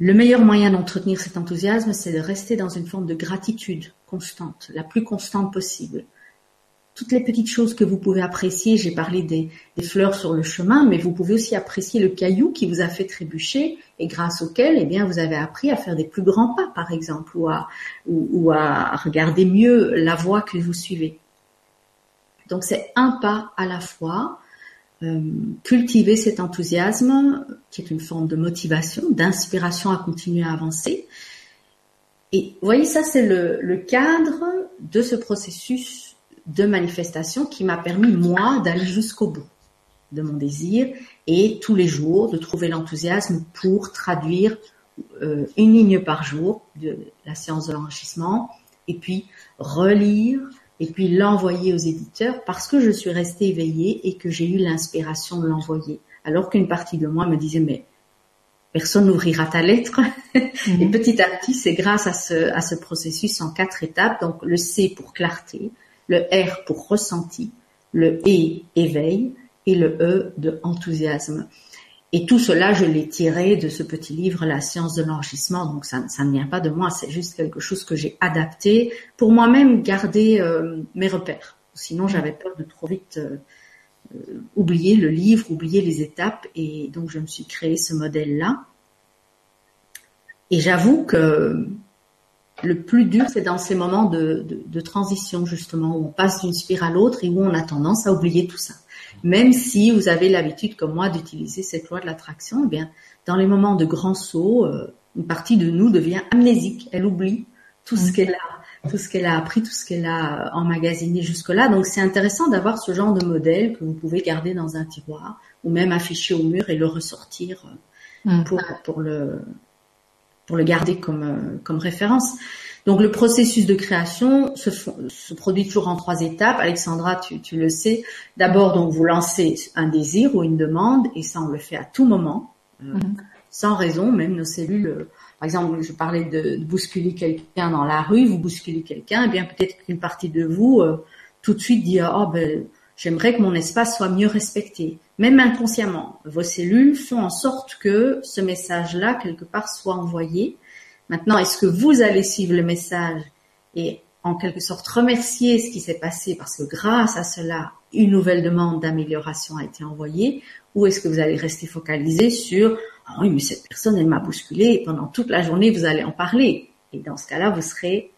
S2: Le meilleur moyen d'entretenir cet enthousiasme, c'est de rester dans une forme de gratitude constante, la plus constante possible. Toutes les petites choses que vous pouvez apprécier, j'ai parlé des, fleurs sur le chemin, mais vous pouvez aussi apprécier le caillou qui vous a fait trébucher et grâce auquel, eh bien, vous avez appris à faire des plus grands pas, par exemple, ou à, regarder mieux la voie que vous suivez. Donc c'est un pas à la fois, euh, cultiver cet enthousiasme qui est une forme de motivation, d'inspiration à continuer à avancer. Et vous voyez, ça c'est le, cadre de ce processus de manifestation qui m'a permis, moi, d'aller jusqu'au bout de mon désir et tous les jours de trouver l'enthousiasme pour traduire euh, une ligne par jour de la séance de l'enrichissement et puis relire, et puis l'envoyer aux éditeurs parce que je suis restée éveillée et que j'ai eu l'inspiration de l'envoyer. Alors qu'une partie de moi me disait mais personne n'ouvrira ta lettre. Mhm. Et petit à petit, c'est grâce à ce, à ce processus en quatre étapes. Donc le C pour clarté, le R pour ressenti, le E éveil et le E de enthousiasme. Et tout cela, je l'ai tiré de ce petit livre, La science de l'enrichissement. Donc ça, ne vient pas de moi, c'est juste quelque chose que j'ai adapté pour moi-même garder euh, mes repères. Sinon, j'avais peur de trop vite euh, euh, oublier le livre, oublier les étapes. Et donc, je me suis créé ce modèle-là. Et j'avoue que le plus dur, c'est dans ces moments de, de, de transition, justement, où on passe d'une spirale à l'autre et où on a tendance à oublier tout ça. Même si vous avez l'habitude, comme moi, d'utiliser cette loi de l'attraction, eh bien, dans les moments de grands sauts, euh, une partie de nous devient amnésique. Elle oublie tout ce mm. qu'elle a, tout ce qu'elle a appris, tout ce qu'elle a emmagasiné jusque-là. Donc, c'est intéressant d'avoir ce genre de modèle que vous pouvez garder dans un tiroir ou même afficher au mur et le ressortir euh, mm. pour, pour le pour le garder comme euh, comme référence. Donc le processus de création se, se, produit toujours en trois étapes. Alexandra, tu, tu le sais. D'abord, donc vous lancez un désir ou une demande, et ça on le fait à tout moment. Euh, mhm. sans raison, même nos cellules. Par exemple, je parlais de, bousculer quelqu'un dans la rue, vous bousculez quelqu'un, et eh bien peut-être qu'une partie de vous tout de suite dit oh ben j'aimerais que mon espace soit mieux respecté. Même inconsciemment, vos cellules font en sorte que ce message-là quelque part soit envoyé. Maintenant, est-ce que vous allez suivre le message et en quelque sorte remercier ce qui s'est passé parce que grâce à cela, une nouvelle demande d'amélioration a été envoyée? Ou est-ce que vous allez rester focalisé sur ah oui mais cette personne elle m'a bousculé pendant toute la journée vous allez en parler? Et dans ce cas-là vous serez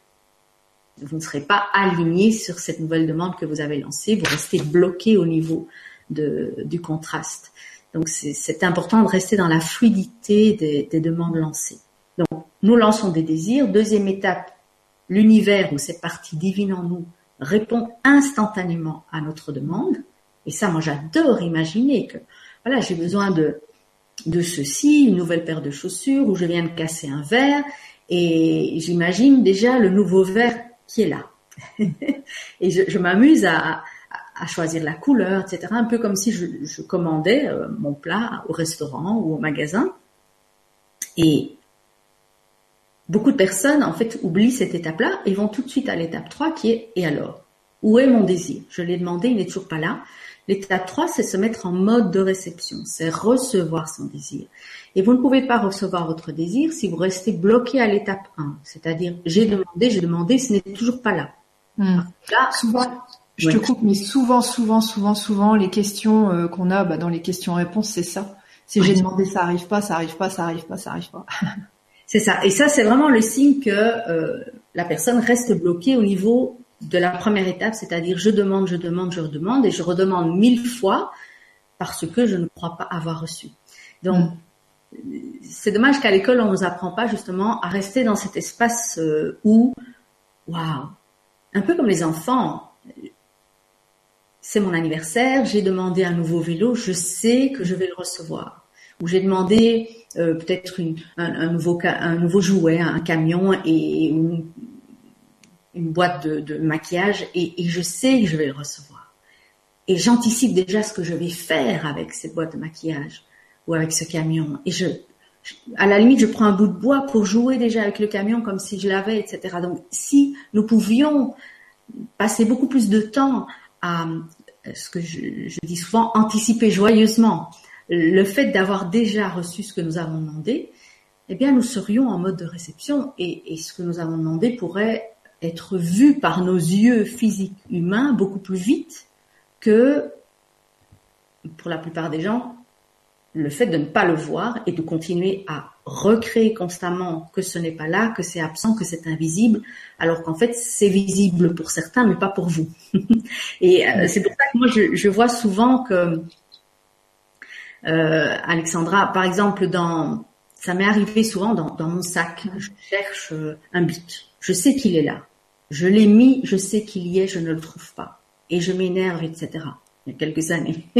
S2: vous ne serez pas aligné sur cette nouvelle demande que vous avez lancée, vous restez bloqué au niveau de, du contraste. Donc c'est important de rester dans la fluidité des, des demandes lancées. Donc nous lançons des désirs. Deuxième étape, l'univers ou cette partie divine en nous répond instantanément à notre demande. Et ça, moi, j'adore imaginer que, voilà, j'ai besoin de, de ceci, une nouvelle paire de chaussures, ou je viens de casser un verre, et j'imagine déjà le nouveau verre qui est là. et je, m'amuse à, choisir la couleur, etc. Un peu comme si je, je commandais euh, mon plat au restaurant ou au magasin. Et beaucoup de personnes, en fait, oublient cette étape-là et vont tout de suite à l'étape 3 qui est et alors? Où est mon désir? Je l'ai demandé, il n'est toujours pas là. L'étape 3, c'est se mettre en mode de réception, c'est recevoir son désir. Et vous ne pouvez pas recevoir votre désir si vous restez bloqué à l'étape 1, c'est-à-dire j'ai demandé, j'ai demandé, ce n'est toujours pas là.
S1: Hmm. Là, souvent, je te coupe, mais souvent, souvent, souvent, souvent, les questions euh, qu'on a bah, dans les questions-réponses, c'est ça. C'est j'ai demandé, ça arrive pas, ça arrive pas, ça arrive pas, ça arrive pas.
S2: c'est ça. Et ça, c'est vraiment le signe que euh, la personne reste bloquée au niveau de la première étape, c'est-à-dire je demande, je demande, je redemande et je redemande mille fois parce que je ne crois pas avoir reçu. Donc, c'est dommage qu'à l'école, on nous apprend pas justement à rester dans cet espace euh, où, waouh, un peu comme les enfants, c'est mon anniversaire, j'ai demandé un nouveau vélo, je sais que je vais le recevoir. Ou j'ai demandé euh, peut-être un, nouveau, jouet, un camion et une boîte de, maquillage et, je sais que je vais le recevoir. Et j'anticipe déjà ce que je vais faire avec cette boîte de maquillage ou avec ce camion. Et je, à la limite, je prends un bout de bois pour jouer déjà avec le camion comme si je l'avais, etc. Donc, si nous pouvions passer beaucoup plus de temps à ce que je, dis souvent, anticiper joyeusement le fait d'avoir déjà reçu ce que nous avons demandé, eh bien, nous serions en mode de réception et ce que nous avons demandé pourrait être vu par nos yeux physiques humains beaucoup plus vite que, pour la plupart des gens, le fait de ne pas le voir et de continuer à recréer constamment que ce n'est pas là, que c'est absent, que c'est invisible, alors qu'en fait c'est visible pour certains mais pas pour vous. et euh, c'est pour ça que moi je, vois souvent que euh, Alexandra, par exemple, dans ça m'est arrivé souvent dans, dans, mon sac, je cherche euh, un but, je sais qu'il est là, je l'ai mis, je sais qu'il y est, je ne le trouve pas. Et je m'énerve, etc. Il y a quelques années.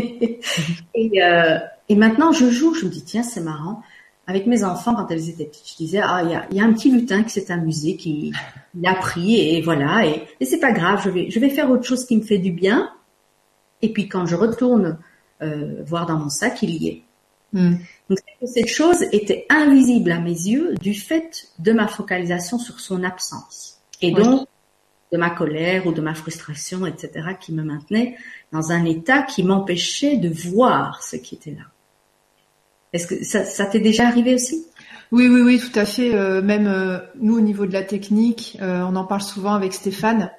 S2: et, euh, et, maintenant, je joue, je me dis, tiens, c'est marrant. Avec mes enfants, quand elles étaient petites, je disais, ah, il y a, y a, un petit lutin qui s'est amusé, qui il a pris, et voilà. Et, et c'est pas grave, je vais, je vais faire autre chose qui me fait du bien. Et puis quand je retourne euh, voir dans mon sac, il y est. Hmm. Donc cette chose était invisible à mes yeux du fait de ma focalisation sur son absence. Et donc, de ma colère ou de ma frustration, etc., qui me maintenait dans un état qui m'empêchait de voir ce qui était là. Est-ce que ça, t'est déjà arrivé aussi?
S1: Oui, oui, oui, tout à fait. Euh, même euh, nous, au niveau de la technique, euh, on en parle souvent avec Stéphane.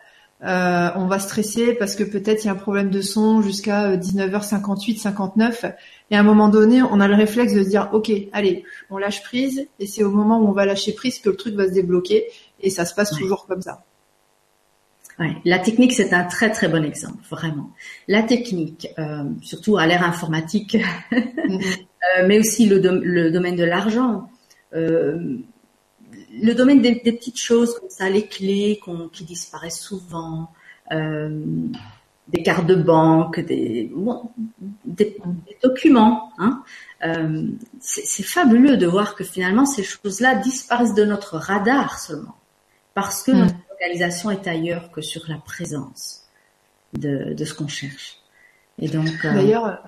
S1: on va stresser parce que peut-être il y a un problème de son jusqu'à 19h58, 59. Et à un moment donné, on a le réflexe de se dire, OK, allez, on lâche prise. Et c'est au moment où on va lâcher prise que le truc va se débloquer. Et ça se passe toujours comme ça.
S2: La technique, c'est un très très bon exemple, vraiment. La technique, euh, surtout à l'ère informatique, euh, mais aussi le, domaine de l'argent, euh, le domaine des, petites choses comme ça, les clés qui disparaissent souvent, des cartes de banque, des, documents. Hein. c'est fabuleux de voir que finalement ces choses-là disparaissent de notre radar seulement parce que mm est ailleurs que sur la présence de, ce qu'on cherche.
S1: Et donc. Euh, D'ailleurs,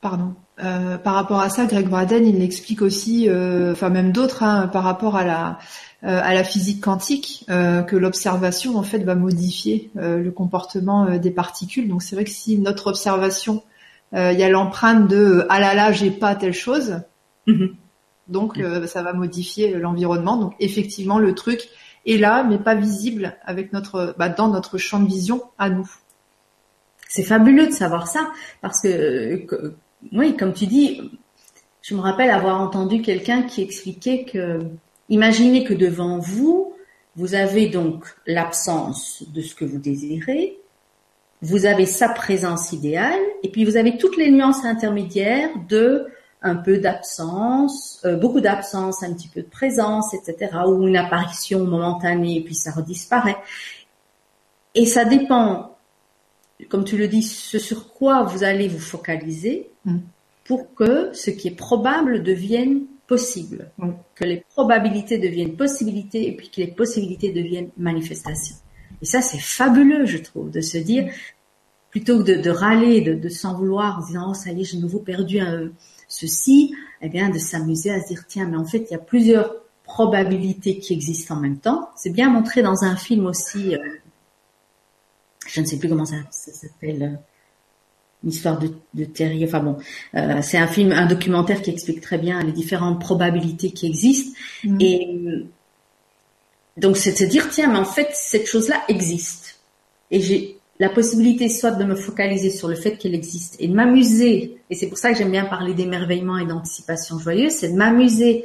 S1: pardon. Euh, par rapport à ça, Greg Braden, il l'explique aussi, euh, enfin même d'autres, hein, par rapport à la à la physique quantique, que l'observation en fait va modifier le comportement des particules. Donc c'est vrai que si notre observation, il y a l'empreinte de ah là là, j'ai pas telle chose, mm-hmm. donc ça va modifier l'environnement. Donc effectivement, le truc est là, mais pas visible avec notre bah, dans notre champ de vision à nous.
S2: C'est fabuleux de savoir ça parce que oui, comme tu dis, je me rappelle avoir entendu quelqu'un qui expliquait que, imaginez que devant vous, vous avez donc l'absence de ce que vous désirez, vous avez sa présence idéale, et puis vous avez toutes les nuances intermédiaires de un peu d'absence, euh, beaucoup d'absence, un petit peu de présence, etc., ou une apparition momentanée, et puis ça redisparaît. Et ça dépend comme tu le dis, ce sur quoi vous allez vous focaliser mm. pour que ce qui est probable devienne possible, mm. que les probabilités deviennent possibilités et puis que les possibilités deviennent manifestations. Et ça, c'est fabuleux, je trouve, de se dire, plutôt que de, râler, de, s'en vouloir en disant, oh, ça y est, j'ai nouveau perdu un, ceci, eh bien, de s'amuser à se dire, tiens, mais en fait, il y a plusieurs probabilités qui existent en même temps. C'est bien montré dans un film aussi, euh, je ne sais plus comment ça, s'appelle, euh, l'histoire de, de Terry. Enfin bon, euh, c'est un film, un documentaire qui explique très bien les différentes probabilités qui existent. Mm. Et euh, donc c'est de se dire tiens, mais en fait cette chose-là existe. Et j'ai la possibilité soit de me focaliser sur le fait qu'elle existe et de m'amuser. Et c'est pour ça que j'aime bien parler d'émerveillement et d'anticipation joyeuse, c'est de m'amuser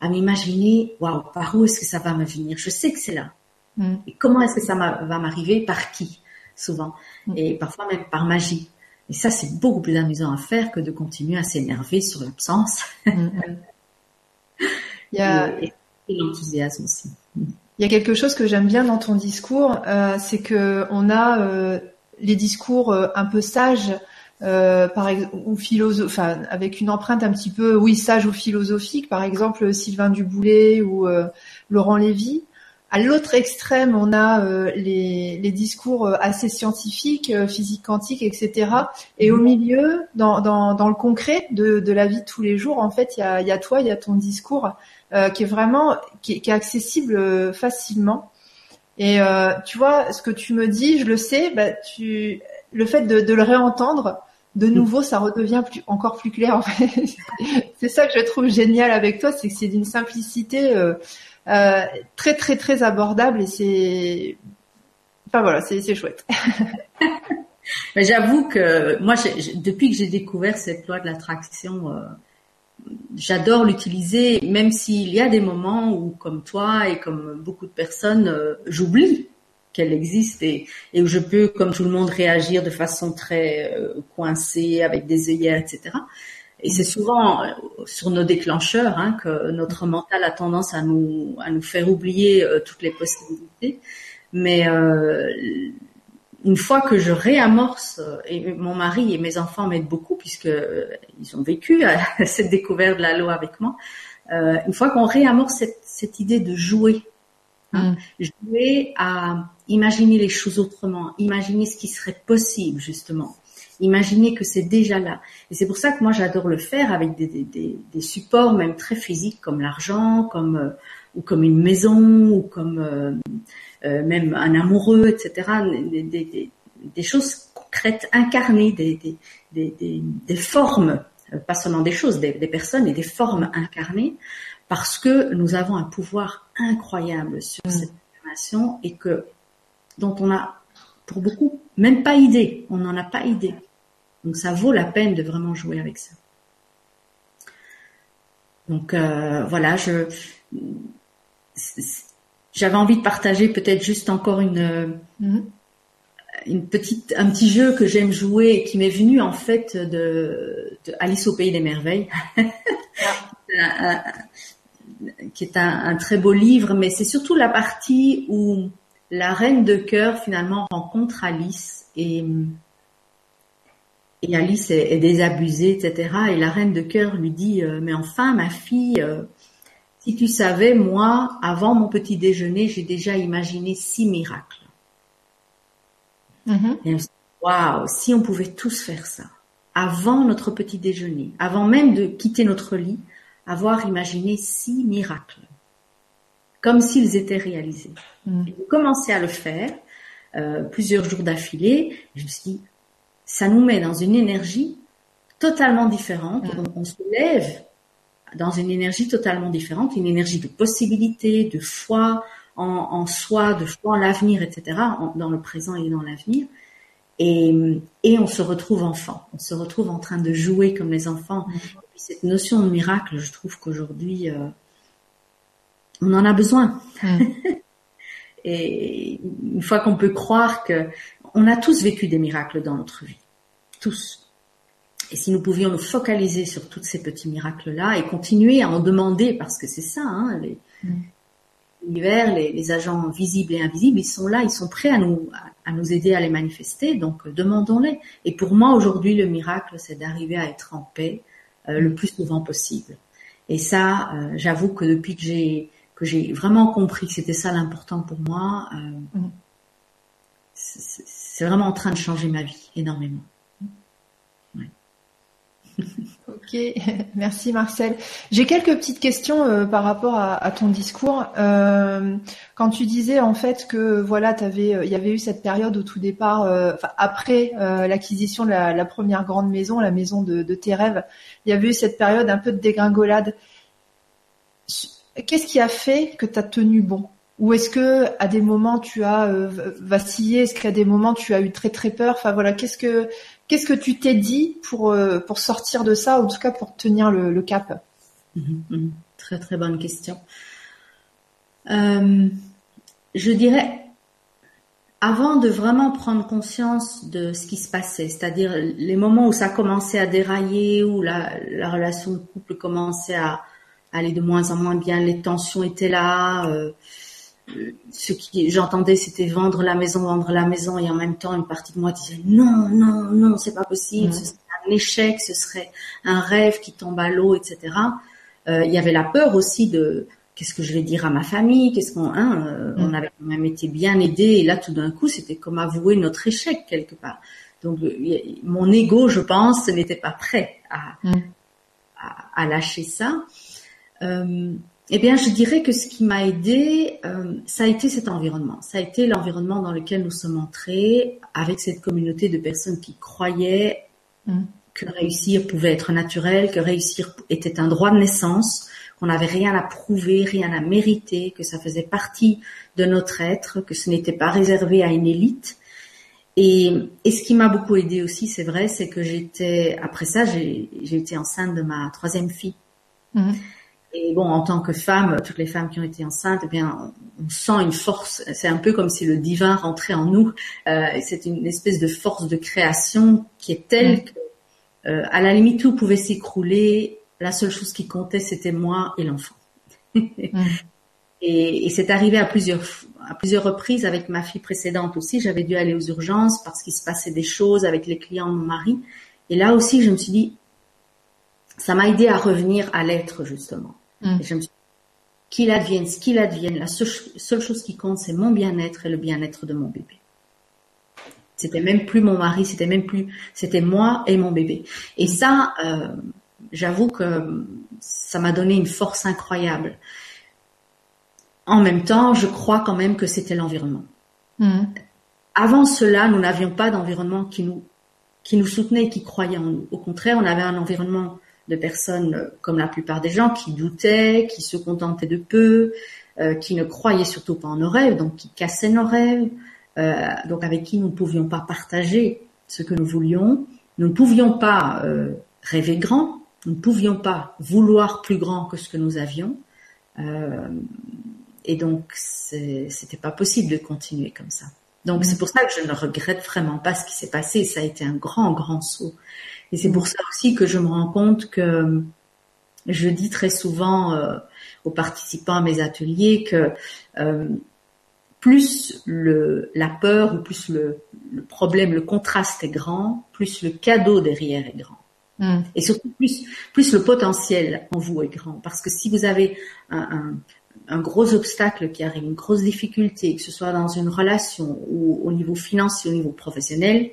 S2: à m'imaginer, waouh, par où est-ce que ça va me venir? Je sais que c'est là. Mm. Et comment est-ce que ça va m'arriver? Par qui? Souvent, mm. et parfois même par magie. Et ça, c'est beaucoup plus amusant à faire que de continuer à s'énerver sur l'absence. Mm,
S1: a l'enthousiasme aussi. Il y a quelque chose que j'aime bien dans ton discours, euh, c'est que on a euh, les discours euh, un peu sages, par ou philosophe, avec une empreinte un petit peu, oui, sage ou philosophique. Par exemple, Sylvain Duboulet ou Laurent Lévy. À l'autre extrême, on a euh, les, discours euh, assez scientifiques, euh, physique quantique, etc. Et au milieu, dans, le concret de, la vie de tous les jours, en fait, il y a, toi, il y a ton discours qui est vraiment qui, est accessible facilement. Et tu vois, ce que tu me dis, je le sais, bah, tu, le fait de, le réentendre, de nouveau, ça redevient plus, encore plus clair. En fait. c'est ça que je trouve génial avec toi, c'est que c'est d'une simplicité. Euh, très très très abordable et c'est, enfin voilà, c'est chouette.
S2: Mais j'avoue que moi, depuis que j'ai découvert cette loi de l'attraction, euh, j'adore l'utiliser, même s'il y a des moments où, comme toi et comme beaucoup de personnes, euh, j'oublie qu'elle existe et, où je peux, comme tout le monde, réagir de façon très coincée, avec des œillères, etc. Et c'est souvent euh, sur nos déclencheurs hein, que notre mental a tendance à nous à nous faire oublier euh, toutes les possibilités. Mais euh, une fois que je réamorce, et mon mari et mes enfants m'aident beaucoup puisque ils ont vécu cette découverte de la loi avec moi. une fois qu'on réamorce cette, cette, idée de jouer, hein, mm. jouer à imaginer les choses autrement, imaginer ce qui serait possible justement Imaginez que c'est déjà là. Et c'est pour ça que moi j'adore le faire avec des, supports même très physiques comme l'argent, comme euh, ou comme une maison ou comme euh, euh, même un amoureux, etc. Des, choses concrètes, incarnées, des, des, formes, pas seulement des choses, des, personnes et des formes incarnées, parce que nous avons un pouvoir incroyable sur mm. cette information et que dont on a pour beaucoup même pas idée, on n'en a pas idée. Donc ça vaut la peine de vraiment jouer avec ça. Donc euh, voilà, je j'avais envie de partager peut-être juste encore une mhm. une petite un petit jeu que j'aime jouer et qui m'est venu en fait de, Alice au pays des merveilles, qui est un, très beau livre, mais c'est surtout la partie où la reine de cœur finalement rencontre Alice et et Alice est, désabusée, etc. Et la reine de cœur lui dit euh, mais enfin ma fille, euh, si tu savais, moi, avant mon petit déjeuner, j'ai déjà imaginé six miracles. Et waouh, si on pouvait tous faire ça. avant notre petit déjeuner, avant même de quitter notre lit, avoir imaginé six miracles, comme s'ils étaient réalisés. Mm. J'ai commencé à le faire euh, plusieurs jours d'affilée. Je me suis dit, ça nous met dans une énergie totalement différente. Mm. On, se lève dans une énergie totalement différente, une énergie de possibilité, de foi en, en soi, de foi en l'avenir, etc., dans le présent et dans l'avenir. Et, et, on se retrouve enfant, on se retrouve en train de jouer comme les enfants. Mm. cette notion de miracle, je trouve qu'aujourd'hui, euh, on en a besoin. Mm. et une fois qu'on peut croire que on a tous vécu des miracles dans notre vie, tous. Et si nous pouvions nous focaliser sur tous ces petits miracles-là et continuer à en demander, parce que c'est ça, hein, les, l'univers, les, agents visibles et invisibles, ils sont là, ils sont prêts à nous, à, nous aider à les manifester, donc euh, demandons-les. Et pour moi, aujourd'hui, le miracle, c'est d'arriver à être en paix euh, le plus souvent possible. Et ça, euh, j'avoue que depuis que j'ai que j'ai vraiment compris que c'était ça l'important pour moi, mm. c'est vraiment en train de changer ma vie énormément.
S1: Ok, merci Marcel. J'ai quelques petites questions euh, par rapport à, ton discours. Euh, quand tu disais en fait que voilà, euh, il y avait eu cette période au tout départ, après l'acquisition de la, première grande maison, la maison de, de, tes rêves, il y avait eu cette période un peu de dégringolade. Qu'est-ce qui a fait que tu as tenu bon? Ou est-ce que à des moments tu as vacillé? Est-ce qu'à des moments tu as eu très très peur? Enfin voilà, qu'est-ce que Qu'est-ce que tu t'es dit pour, euh, pour sortir de ça, ou en tout cas pour tenir le, cap?
S2: Mhm, mhm. Très très bonne question. Euh, je dirais, avant de vraiment prendre conscience de ce qui se passait, c'est-à-dire les moments où ça commençait à dérailler, où la, la relation de couple commençait à aller de moins en moins bien, les tensions étaient là, euh, ce qui j'entendais c'était vendre la maison vendre la maison et en même temps une partie de moi disait non non non c'est pas possible ce serait un échec ce serait un rêve qui tombe à l'eau etc euh, il y avait la peur aussi de qu'est-ce que je vais dire à ma famille qu'est-ce qu'on hein, euh, on avait quand même été bien aidés et là tout d'un coup c'était comme avouer notre échec quelque part. Donc mon ego je pense n'était pas prêt à, à, à lâcher ça. euh, eh bien, je dirais que ce qui m'a aidé, euh, ça a été cet environnement. Ça a été l'environnement dans lequel nous sommes entrés, avec cette communauté de personnes qui croyaient mm. que réussir pouvait être naturel, que réussir était un droit de naissance, qu'on n'avait rien à prouver, rien à mériter, que ça faisait partie de notre être, que ce n'était pas réservé à une élite. Et, et ce qui m'a beaucoup aidé aussi, c'est vrai, c'est que j'étais, après ça, j'ai été enceinte de ma troisième fille. Mm. Et bon, en tant que femme, toutes les femmes qui ont été enceintes, eh bien, on sent une force. C'est un peu comme si le divin rentrait en nous. Euh, c'est une espèce de force de création qui est telle mm. que, euh, à la limite, tout pouvait s'écrouler. La seule chose qui comptait, c'était moi et l'enfant. Mm. Et, et c'est arrivé à plusieurs à plusieurs reprises avec ma fille précédente aussi. J'avais dû aller aux urgences parce qu'il se passait des choses avec les clients de mon mari. Et là aussi, je me suis dit, ça m'a aidé à revenir à l'être justement. Mm. je me suis qu'il advienne ce qu'il advienne, la seule, chose qui compte, c'est mon bien-être et le bien-être de mon bébé. C'était même plus mon mari, c'était même plus, c'était moi et mon bébé. Et ça, euh, j'avoue que ça m'a donné une force incroyable. En même temps, je crois quand même que c'était l'environnement. Mm. Avant cela, nous n'avions pas d'environnement qui nous qui nous soutenait, qui croyait en nous. Au contraire, on avait un environnement de personnes euh, comme la plupart des gens qui doutaient, qui se contentaient de peu, euh, qui ne croyaient surtout pas en nos rêves, donc qui cassaient nos rêves, euh, donc avec qui nous ne pouvions pas partager ce que nous voulions. Nous ne pouvions pas rêver grand, nous ne pouvions pas vouloir plus grand que ce que nous avions. et donc, c'était pas possible de continuer comme ça. Donc, c'est pour ça que je ne regrette vraiment pas ce qui s'est passé. Ça a été un grand, grand saut. Et c'est pour ça aussi que je me rends compte que je dis très souvent euh, aux participants à mes ateliers que euh, plus le, la peur ou plus le, problème, le contraste est grand, plus le cadeau derrière est grand. Hmm. Et surtout plus, plus le potentiel en vous est grand. Parce que si vous avez un, un, gros obstacle qui arrive, une grosse difficulté, que ce soit dans une relation ou au niveau financier, au niveau professionnel,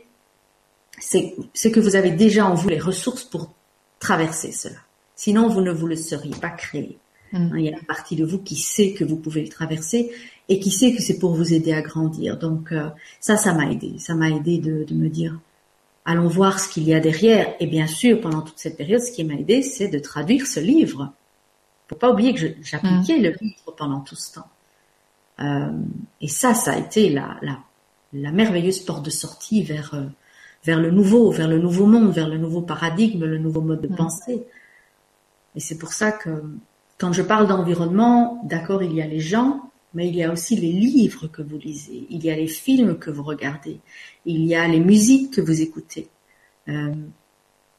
S2: c'est que vous avez déjà en vous les ressources pour traverser cela. Sinon, vous ne vous le seriez pas créé. Mm. Il y a une partie de vous qui sait que vous pouvez le traverser et qui sait que c'est pour vous aider à grandir. Donc euh, ça, ça m'a aidé. Ça m'a aidé de, me dire, allons voir ce qu'il y a derrière. Et bien sûr, pendant toute cette période, ce qui m'a aidé, c'est de traduire ce livre. Faut pas oublier que j'appliquais mm. le livre pendant tout ce temps. Euh, et ça, ça a été la, la, la merveilleuse porte de sortie vers euh, vers le nouveau, vers le nouveau monde, vers le nouveau paradigme, le nouveau mode de mm. pensée. Et c'est pour ça que quand je parle d'environnement, d'accord, il y a les gens, mais il y a aussi les livres que vous lisez, il y a les films que vous regardez, il y a les musiques que vous écoutez. Euh,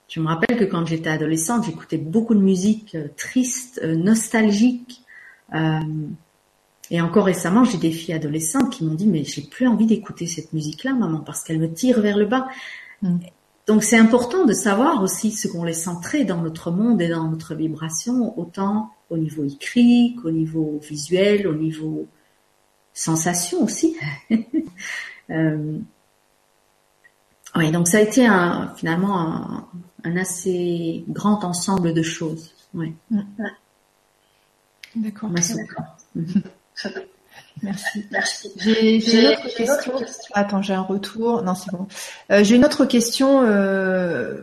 S2: je me rappelle que quand j'étais adolescente, j'écoutais beaucoup de musique euh, triste, euh, nostalgique. Euh, et encore récemment, j'ai des filles adolescentes qui m'ont dit mais j'ai plus envie d'écouter cette musique-là, maman, parce qu'elle me tire vers le bas. Mm. Donc c'est important de savoir aussi ce qu'on laisse entrer dans notre monde et dans notre vibration, autant au niveau écrit qu'au niveau visuel, au niveau sensation aussi. euh, oui, donc ça a été un, finalement un, assez grand ensemble de choses. Oui.
S1: D'accord. Merci. Merci. J'ai une autre question. Attends, j'ai un retour. Non, c'est bon. Euh, j'ai une autre question. Euh,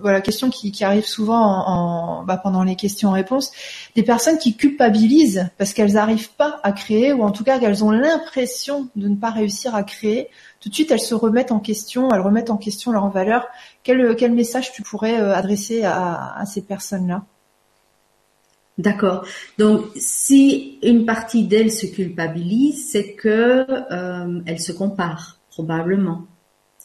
S1: voilà, question qui, qui arrive souvent en, bah, pendant les questions-réponses. Des personnes qui culpabilisent parce qu'elles n'arrivent pas à créer ou en tout cas qu'elles ont l'impression de ne pas réussir à créer. Tout de suite, elles se remettent en question. Elles remettent en question leur valeur. Quel, quel message tu pourrais euh, adresser à, à ces personnes-là?
S2: D'accord. Donc, si une partie d'elle se culpabilise, c'est que euh, elle se compare probablement.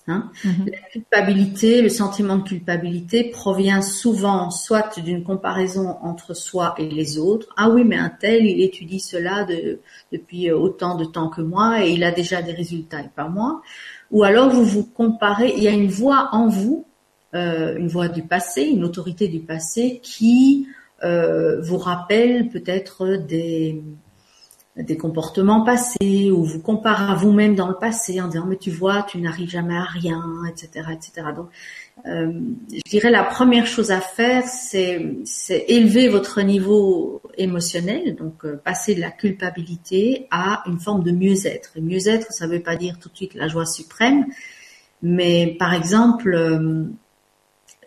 S2: Hein. Mhm. La culpabilité, le sentiment de culpabilité provient souvent soit d'une comparaison entre soi et les autres. Ah oui, mais un tel, il étudie cela de, depuis autant de temps que moi et il a déjà des résultats et pas moi. Ou alors vous vous comparez, il y a une voix en vous, euh, une voix du passé, une autorité du passé qui vous rappelle peut-être des, des comportements passés ou vous compare à vous-même dans le passé en disant mais tu vois tu n'arrives jamais à rien etc etc donc euh, je dirais la première chose à faire c'est c'est élever votre niveau émotionnel donc euh, passer de la culpabilité à une forme de mieux-être. Et mieux-être ça veut pas dire tout de suite la joie suprême mais par exemple euh,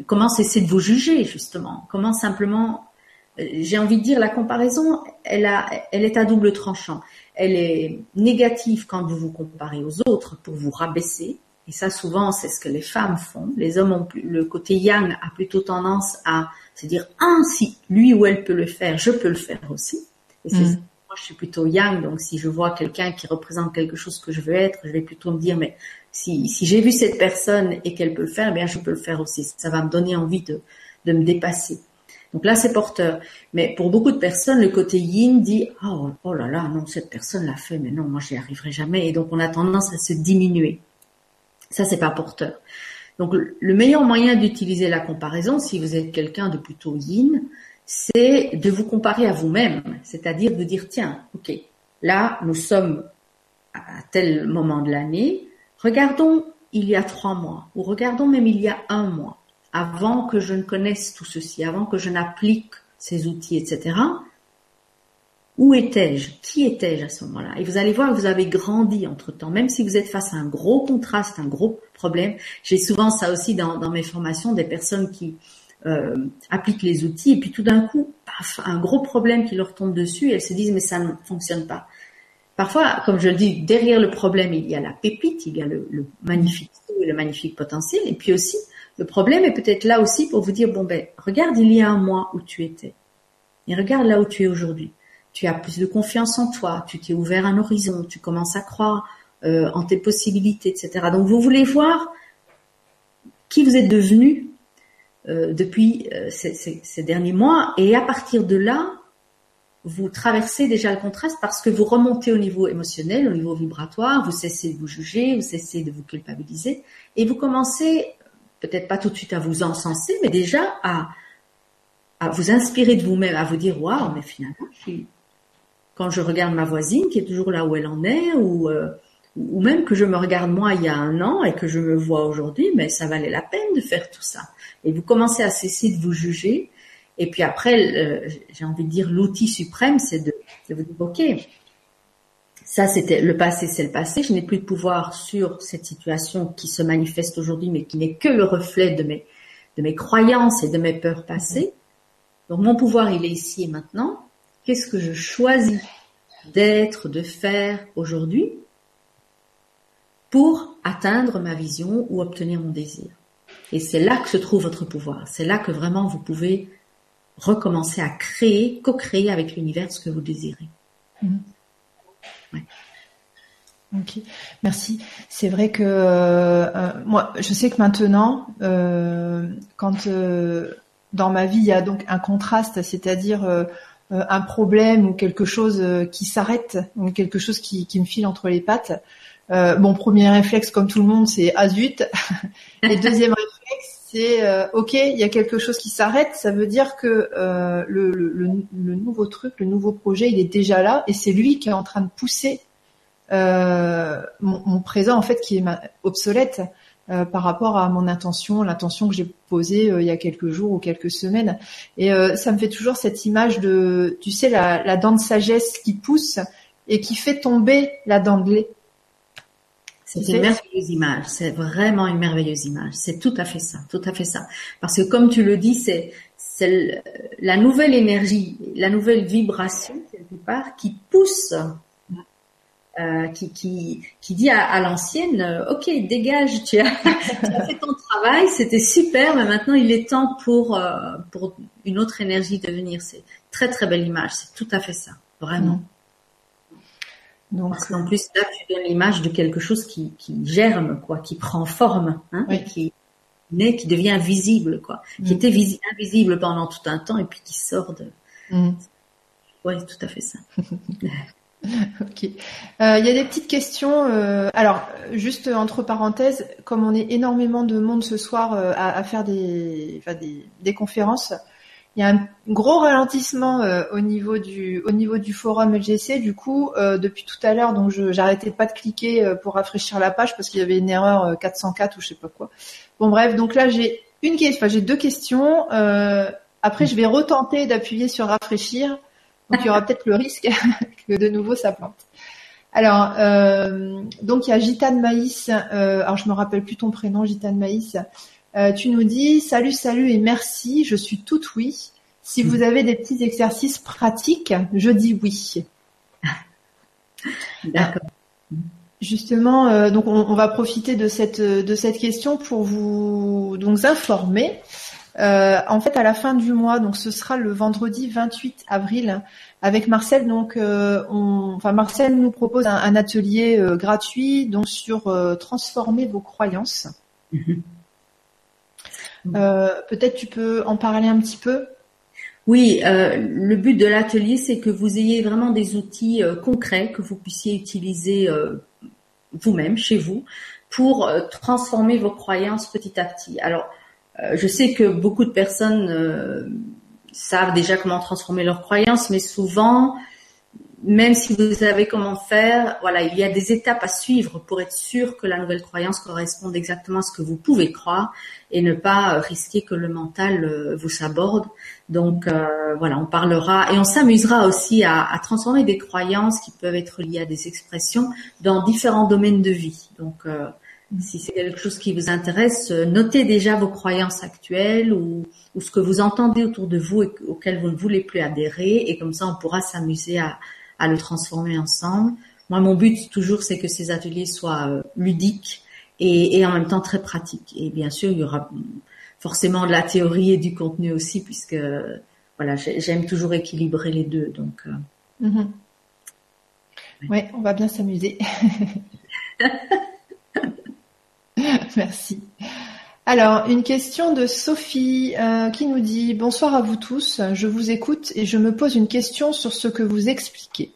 S2: comment cesser de vous juger justement? Comment simplement j'ai envie de dire, la comparaison, elle, a, elle est à double tranchant. Elle est négative quand vous vous comparez aux autres pour vous rabaisser. Et ça, souvent, c'est ce que les femmes font. Les hommes ont plus, le côté yang a plutôt tendance à se dire, ah, si lui ou elle peut le faire, je peux le faire aussi. Et c'est mm. moi, je suis plutôt yang, donc si je vois quelqu'un qui représente quelque chose que je veux être, je vais plutôt me dire, mais si, si j'ai vu cette personne et qu'elle peut le faire, eh bien, je peux le faire aussi. Ça va me donner envie de, de me dépasser. Donc là, c'est porteur. Mais pour beaucoup de personnes, le côté yin dit oh, oh là là, non, cette personne l'a fait, mais non, moi j'y arriverai jamais. Et donc on a tendance à se diminuer. Ça, c'est pas porteur. Donc le meilleur moyen d'utiliser la comparaison, si vous êtes quelqu'un de plutôt yin, c'est de vous comparer à vous-même, c'est-à-dire de dire tiens, ok, là nous sommes à tel moment de l'année, regardons il y a trois mois, ou regardons même il y a un mois avant que je ne connaisse tout ceci, avant que je n'applique ces outils, etc. Où étais-je? Qui étais-je à ce moment-là? Et vous allez voir que vous avez grandi entre-temps, même si vous êtes face à un gros contraste, un gros problème. J'ai souvent ça aussi dans, mes formations, des personnes qui euh, appliquent les outils et puis tout d'un coup, paf, un gros problème qui leur tombe dessus et elles se disent mais ça ne fonctionne pas. Parfois, comme je le dis, derrière le problème, il y a la pépite, il y a le, magnifique le magnifique potentiel, et puis aussi le problème est peut-être là aussi pour vous dire, bon ben, regarde il y a un mois où tu étais. Et regarde là où tu es aujourd'hui. Tu as plus de confiance en toi, tu t'es ouvert un horizon, tu commences à croire euh, en tes possibilités, etc. Donc vous voulez voir qui vous êtes devenu euh, depuis euh, ces, ces, derniers mois, et à partir de là, vous traversez déjà le contraste parce que vous remontez au niveau émotionnel, au niveau vibratoire, vous cessez de vous juger, vous cessez de vous culpabiliser, et vous commencez peut-être pas tout de suite à vous encenser, mais déjà à, à vous inspirer de vous-même, à vous dire waouh, mais finalement, quand je regarde ma voisine qui est toujours là où elle en est, ou euh, ou même que je me regarde moi il y a un an et que je me vois aujourd'hui, mais ça valait la peine de faire tout ça. Et vous commencez à cesser de vous juger. Et puis après, j'ai envie de dire, l'outil suprême, c'est de, de vous dire, ok, ça c'était le passé, c'est le passé. Je n'ai plus de pouvoir sur cette situation qui se manifeste aujourd'hui, mais qui n'est que le reflet de mes de mes croyances et de mes peurs passées. Donc mon pouvoir, il est ici et maintenant. Qu'est-ce que je choisis d'être, de faire aujourd'hui pour atteindre ma vision ou obtenir mon désir? Et c'est là que se trouve votre pouvoir. C'est là que vraiment vous pouvez recommencer à créer, co-créer avec l'univers ce que vous désirez.
S1: Ok, merci. C'est vrai que euh, moi, je sais que maintenant, euh, quand euh, dans ma vie il y a donc un contraste, c'est-à-dire un problème ou quelque chose qui s'arrête, ou quelque chose qui, qui, me file entre les pattes, euh, mon premier réflexe, comme tout le monde, c'est ah zut. Et deuxième réflexe, c'est euh, ok, il y a quelque chose qui s'arrête. Ça veut dire que euh, le, nouveau truc, le nouveau projet, il est déjà là et c'est lui qui est en train de pousser mon, mon, présent en fait qui est obsolète par rapport à mon intention, l'intention que j'ai posée il y a quelques jours ou quelques semaines. Et ça me fait toujours cette image de, tu sais, la, la dent de sagesse qui pousse et qui fait tomber la dent de lait.
S2: C'est une merveilleuse image. C'est vraiment une merveilleuse image. C'est tout à fait ça, tout à fait ça. Parce que comme tu le dis, c'est c'est la nouvelle énergie, la nouvelle vibration quelque part qui pousse, euh, qui, qui qui dit à, l'ancienne, euh, ok, dégage, tu as, tu as fait ton travail, c'était super, mais maintenant il est temps pour euh, pour une autre énergie de venir. C'est très très belle image. C'est tout à fait ça, vraiment. Mm. Donc, Parce qu'en plus, là, tu donnes l'image de quelque chose qui, qui germe, quoi, qui prend forme, hein, qui naît, qui devient visible, quoi, qui mm. était invisible pendant tout un temps et puis qui sort de. Mm. Oui, tout à fait ça.
S1: ok. Euh, il y a des petites questions. Euh, alors, juste entre parenthèses, comme on est énormément de monde ce soir euh, à, à, faire des, enfin, des, des conférences, il y a un gros ralentissement euh, au niveau du au niveau du forum LGC. Du coup, euh, depuis tout à l'heure, donc je j'arrêtais pas de cliquer euh, pour rafraîchir la page parce qu'il y avait une erreur 404 ou je sais pas quoi. Bon bref, donc là j'ai une question, enfin j'ai deux questions. après, je vais retenter d'appuyer sur rafraîchir. Donc il y aura peut-être le risque que de nouveau ça plante. Alors, donc il y a Gitane Maïs. alors je me rappelle plus ton prénom, Gitane Maïs. Euh, tu nous dis salut, salut et merci, je suis toute oui. Si vous avez des petits exercices pratiques, je dis oui. D'accord. Justement, euh, donc on, va profiter de cette de cette question pour vous donc informer. Euh, en fait, à la fin du mois, donc ce sera le vendredi 28 avril, avec Marcel. Donc, on, enfin Marcel nous propose un, atelier gratuit donc sur transformer vos croyances. Mhm. Euh, peut-être tu peux en parler un petit peu?
S2: Oui, euh, le but de l'atelier, c'est que vous ayez vraiment des outils euh, concrets que vous puissiez utiliser vous-même, chez vous, pour transformer vos croyances petit à petit. Alors, je sais que beaucoup de personnes savent déjà comment transformer leurs croyances, mais souvent, même si vous savez comment faire, voilà, il y a des étapes à suivre pour être sûr que la nouvelle croyance corresponde exactement à ce que vous pouvez croire et ne pas risquer que le mental euh, vous s'aborde. Donc euh, voilà, on parlera et on s'amusera aussi à, transformer des croyances qui peuvent être liées à des expressions dans différents domaines de vie. Donc euh, si c'est quelque chose qui vous intéresse, notez déjà vos croyances actuelles ou, ou ce que vous entendez autour de vous et auxquelles vous ne voulez plus adhérer et comme ça on pourra s'amuser à à le transformer ensemble. Moi, mon but toujours, c'est que ces ateliers soient euh, ludiques et, en même temps très pratiques. Et bien sûr, il y aura forcément de la théorie et du contenu aussi, puisque voilà, j'aime toujours équilibrer les deux. Donc, euh.
S1: mm-hmm. ouais, on va bien s'amuser. Merci. Alors, une question de Sophie euh, qui nous dit Bonsoir à vous tous, je vous écoute et je me pose une question sur ce que vous expliquez.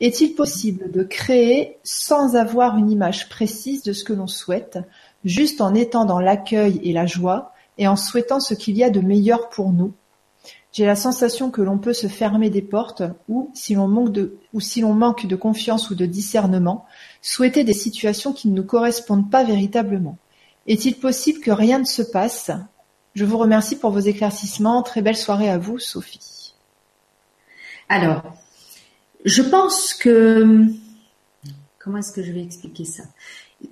S1: Est-il possible de créer sans avoir une image précise de ce que l'on souhaite, juste en étant dans l'accueil et la joie et en souhaitant ce qu'il y a de meilleur pour nous? J'ai la sensation que l'on peut se fermer des portes ou, si l'on manque de, ou si l'on manque de confiance ou de discernement, souhaiter des situations qui ne nous correspondent pas véritablement. Est-il possible que rien ne se passe? Je vous remercie pour vos éclaircissements. Très belle soirée à vous, Sophie.
S2: Alors, je pense que comment est-ce que je vais expliquer ça?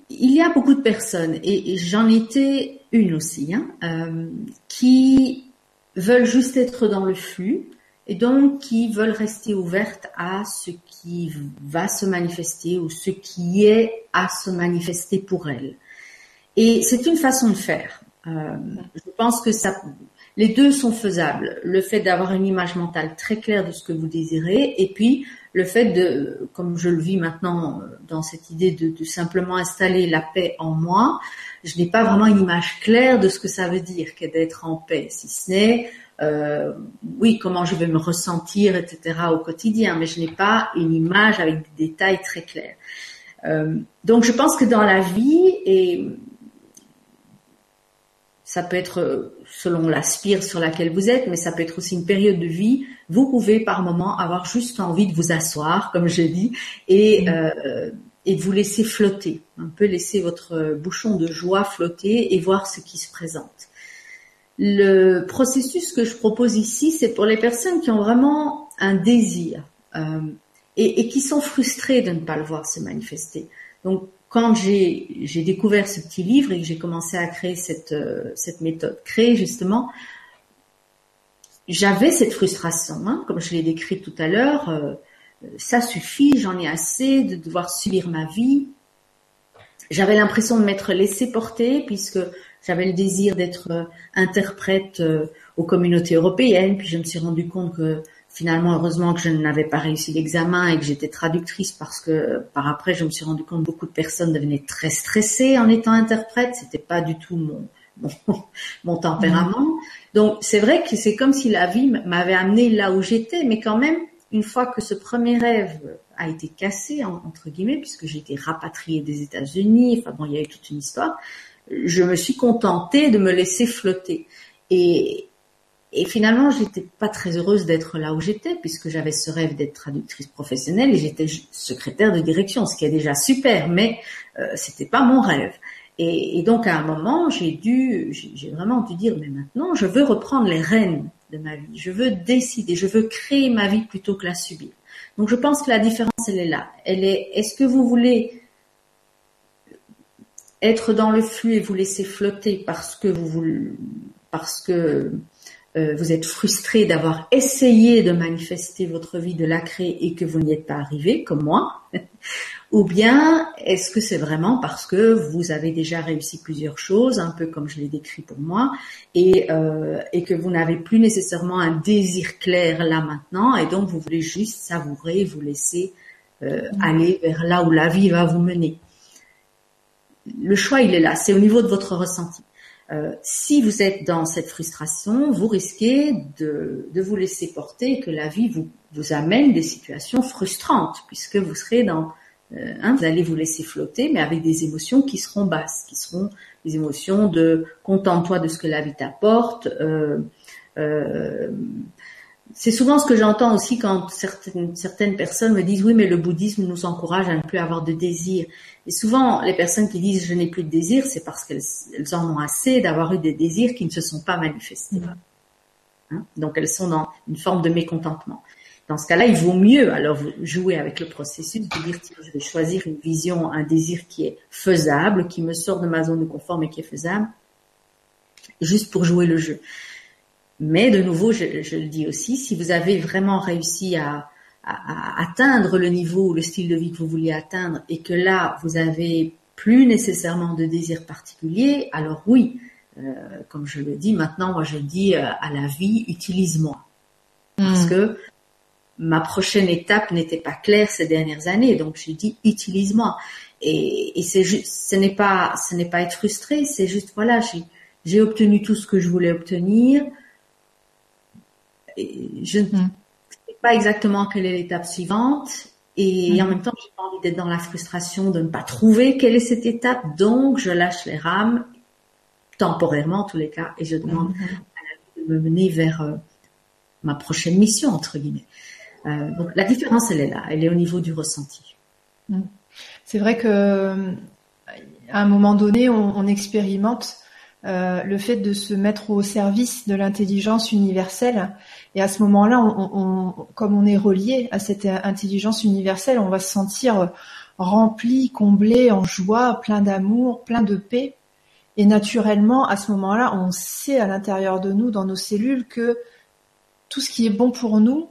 S2: Il y a beaucoup de personnes, et, j'en étais une aussi, hein, euh, qui veulent juste être dans le flux et donc qui veulent rester ouvertes à ce qui va se manifester ou ce qui est à se manifester pour elles. Et c'est une façon de faire. Euh, je pense que ça, les deux sont faisables. Le fait d'avoir une image mentale très claire de ce que vous désirez et puis le fait de, comme je le vis maintenant euh, dans cette idée de, simplement installer la paix en moi, je n'ai pas vraiment une image claire de ce que ça veut dire qu'être d'être en paix, si ce n'est euh, oui comment je vais me ressentir, etc. au quotidien, mais je n'ai pas une image avec des détails très clairs. Euh, donc je pense que dans la vie et ça peut être euh, selon la spire sur laquelle vous êtes, mais ça peut être aussi une période de vie. Vous pouvez par moment avoir juste envie de vous asseoir, comme je dis, et, euh, et de vous laisser flotter, un peu laisser votre bouchon de joie flotter et voir ce qui se présente. Le processus que je propose ici, c'est pour les personnes qui ont vraiment un désir euh, et, et, qui sont frustrées de ne pas le voir se manifester. Donc quand j'ai découvert ce petit livre et que j'ai commencé à créer cette, euh, cette méthode créée justement, j'avais cette frustration, hein, comme je l'ai décrit tout à l'heure, euh, ça suffit, j'en ai assez de devoir subir ma vie. J'avais l'impression de m'être laissée porter puisque j'avais le désir d'être euh, interprète aux communautés européennes, puis je me suis rendu compte que finalement, heureusement que je n'avais pas réussi l'examen et que j'étais traductrice parce que par après, je me suis rendu compte que beaucoup de personnes devenaient très stressées en étant interprète. C'était pas du tout mon, mon, tempérament. Mm. Donc, c'est vrai que c'est comme si la vie m'avait amené là où j'étais, mais quand même, une fois que ce premier rêve a été cassé, entre guillemets, puisque j'ai été rapatriée des États-Unis, enfin bon, il y a eu toute une histoire, je me suis contentée de me laisser flotter. Et, et finalement, j'étais pas très heureuse d'être là où j'étais, puisque j'avais ce rêve d'être traductrice professionnelle et j'étais secrétaire de direction, ce qui est déjà super, mais euh, c'était pas mon rêve. Et, et, donc à un moment, j'ai dû, j'ai vraiment dû dire, mais maintenant, je veux reprendre les rênes de ma vie. Je veux décider, je veux créer ma vie plutôt que la subir. Donc je pense que la différence, elle est là. Elle est, est-ce que vous voulez être dans le flux et vous laisser flotter parce que vous, vous parce que euh, vous êtes frustré d'avoir essayé de manifester votre vie, de la créer et que vous n'y êtes pas arrivé, comme moi, ou bien est-ce que c'est vraiment parce que vous avez déjà réussi plusieurs choses, un peu comme je l'ai décrit pour moi, et, euh, et que vous n'avez plus nécessairement un désir clair là maintenant, et donc vous voulez juste savourer, vous laisser euh, mm. aller vers là où la vie va vous mener? Le choix, il est là, c'est au niveau de votre ressenti. Euh, si vous êtes dans cette frustration, vous risquez de, vous laisser porter que la vie vous, vous amène des situations frustrantes, puisque vous serez dans, euh, hein, vous allez vous laisser flotter, mais avec des émotions qui seront basses, qui seront des émotions de contente-toi de ce que la vie t'apporte, euh, c'est souvent ce que j'entends aussi quand certaines, certaines personnes me disent oui mais le bouddhisme nous encourage à ne plus avoir de désir. Et souvent les personnes qui disent je n'ai plus de désir c'est parce qu'elles elles en ont assez d'avoir eu des désirs qui ne se sont pas manifestés. Hein? Donc elles sont dans une forme de mécontentement. Dans ce cas-là, il vaut mieux alors jouer avec le processus de dire je vais choisir une vision, un désir qui est faisable, qui me sort de ma zone de confort mais qui est faisable, juste pour jouer le jeu. Mais de nouveau, je, le dis aussi, si vous avez vraiment réussi à, atteindre le niveau ou le style de vie que vous vouliez atteindre et que là, vous avez plus nécessairement de désir particulier, alors oui, euh, comme je le dis maintenant, moi je dis euh, à la vie, utilise-moi. Parce hmm. que ma prochaine étape n'était pas claire ces dernières années, donc j'ai dit utilise-moi. Et, et c'est juste, ce n'est pas, ce n'est pas être frustré, c'est juste voilà, j'ai obtenu tout ce que je voulais obtenir je ne hmm. sais pas exactement quelle est l'étape suivante. Et en hmm. même temps, j'ai pas envie d'être dans la frustration de ne pas trouver quelle est cette étape. Donc, je lâche les rames, temporairement en tous les cas, et je demande hmm. à la vie de me mener vers, euh, ma prochaine mission entre guillemets. Euh, donc la différence, elle est là, elle est au niveau du ressenti.
S1: C'est vrai que à un moment donné, on, expérimente euh, le fait de se mettre au service de l'intelligence universelle. Et à ce moment-là, on, comme on est relié à cette intelligence universelle, on va se sentir rempli, comblé, en joie, plein d'amour, plein de paix. Et naturellement, à ce moment-là, on sait à l'intérieur de nous, dans nos cellules, que tout ce qui est bon pour nous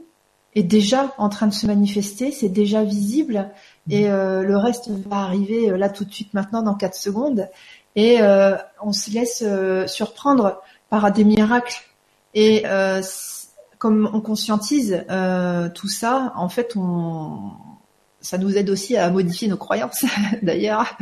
S1: est déjà en train de se manifester, c'est déjà visible, et euh, le reste va arriver euh, là tout de suite maintenant dans quatre secondes. Et euh, on se laisse surprendre par des miracles. Et comme on conscientise tout ça, en fait, on, ça nous aide aussi à modifier nos croyances, d'ailleurs,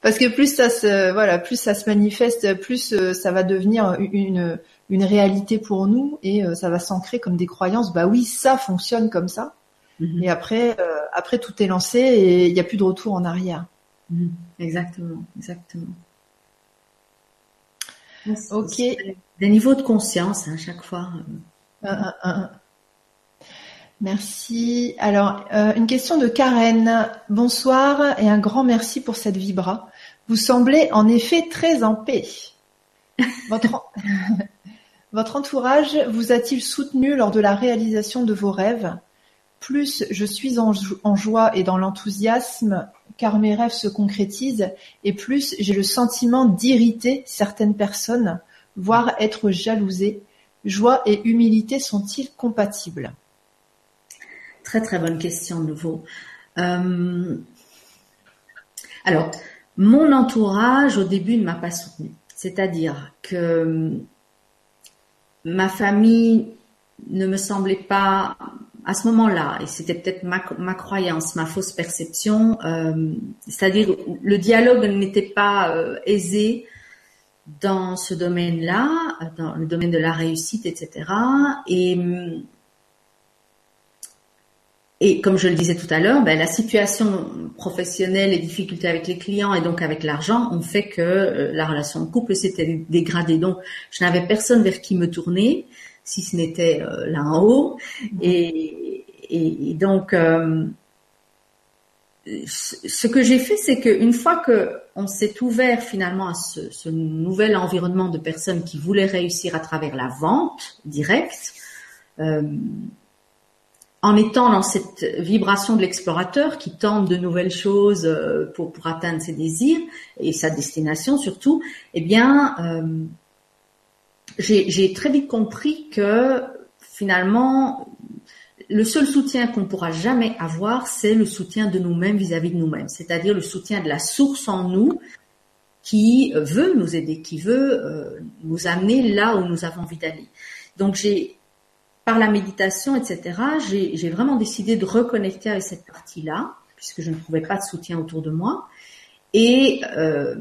S1: parce que plus ça se, voilà, plus ça se manifeste, plus ça va devenir une, une réalité pour nous et ça va s'ancrer comme des croyances. Bah oui, ça fonctionne comme ça. Mhm. Et après, euh, après tout est lancé et il n'y a plus de retour en arrière.
S2: Mhm. Exactement, exactement.
S1: Ok.
S2: Des niveaux de conscience à hein, chaque fois.
S1: Merci. Alors, euh, une question de Karen. Bonsoir et un grand merci pour cette vibra. Vous semblez en effet très en paix. Votre, Votre entourage vous a-t-il soutenu lors de la réalisation de vos rêves? Plus je suis en, joie et dans l'enthousiasme car mes rêves se concrétisent, et plus j'ai le sentiment d'irriter certaines personnes, voire être jalousée. Joie et humilité sont-ils compatibles?
S2: Très très bonne question de nouveau. Euh, alors, mon entourage au début ne m'a pas soutenu. C'est-à-dire que ma famille ne me semblait pas à ce moment-là, et c'était peut-être ma, croyance, ma fausse perception, euh, c'est-à-dire le dialogue n'était pas euh, aisé dans ce domaine-là, dans le domaine de la réussite, etc. Et, et comme je le disais tout à l'heure, ben, la situation professionnelle, les difficultés avec les clients et donc avec l'argent ont fait que euh, la relation de couple s'était dégradée. Donc, je n'avais personne vers qui me tourner si ce n'était euh, là en haut. Et, et, donc, euh, ce que j'ai fait, c'est qu'une fois que on s'est ouvert finalement à ce, nouvel environnement de personnes qui voulaient réussir à travers la vente directe, euh, en étant dans cette vibration de l'explorateur qui tente de nouvelles choses euh, pour, pour atteindre ses désirs et sa destination surtout, eh bien, euh, j'ai très vite compris que finalement, le seul soutien qu'on pourra jamais avoir, c'est le soutien de nous-mêmes vis-à-vis de nous-mêmes, c'est-à-dire le soutien de la source en nous qui veut nous aider, qui veut euh, nous amener là où nous avons envie d'aller. Donc j'ai, par la méditation, etc., j'ai vraiment décidé de reconnecter avec cette partie-là, puisque je ne trouvais pas de soutien autour de moi. Et euh,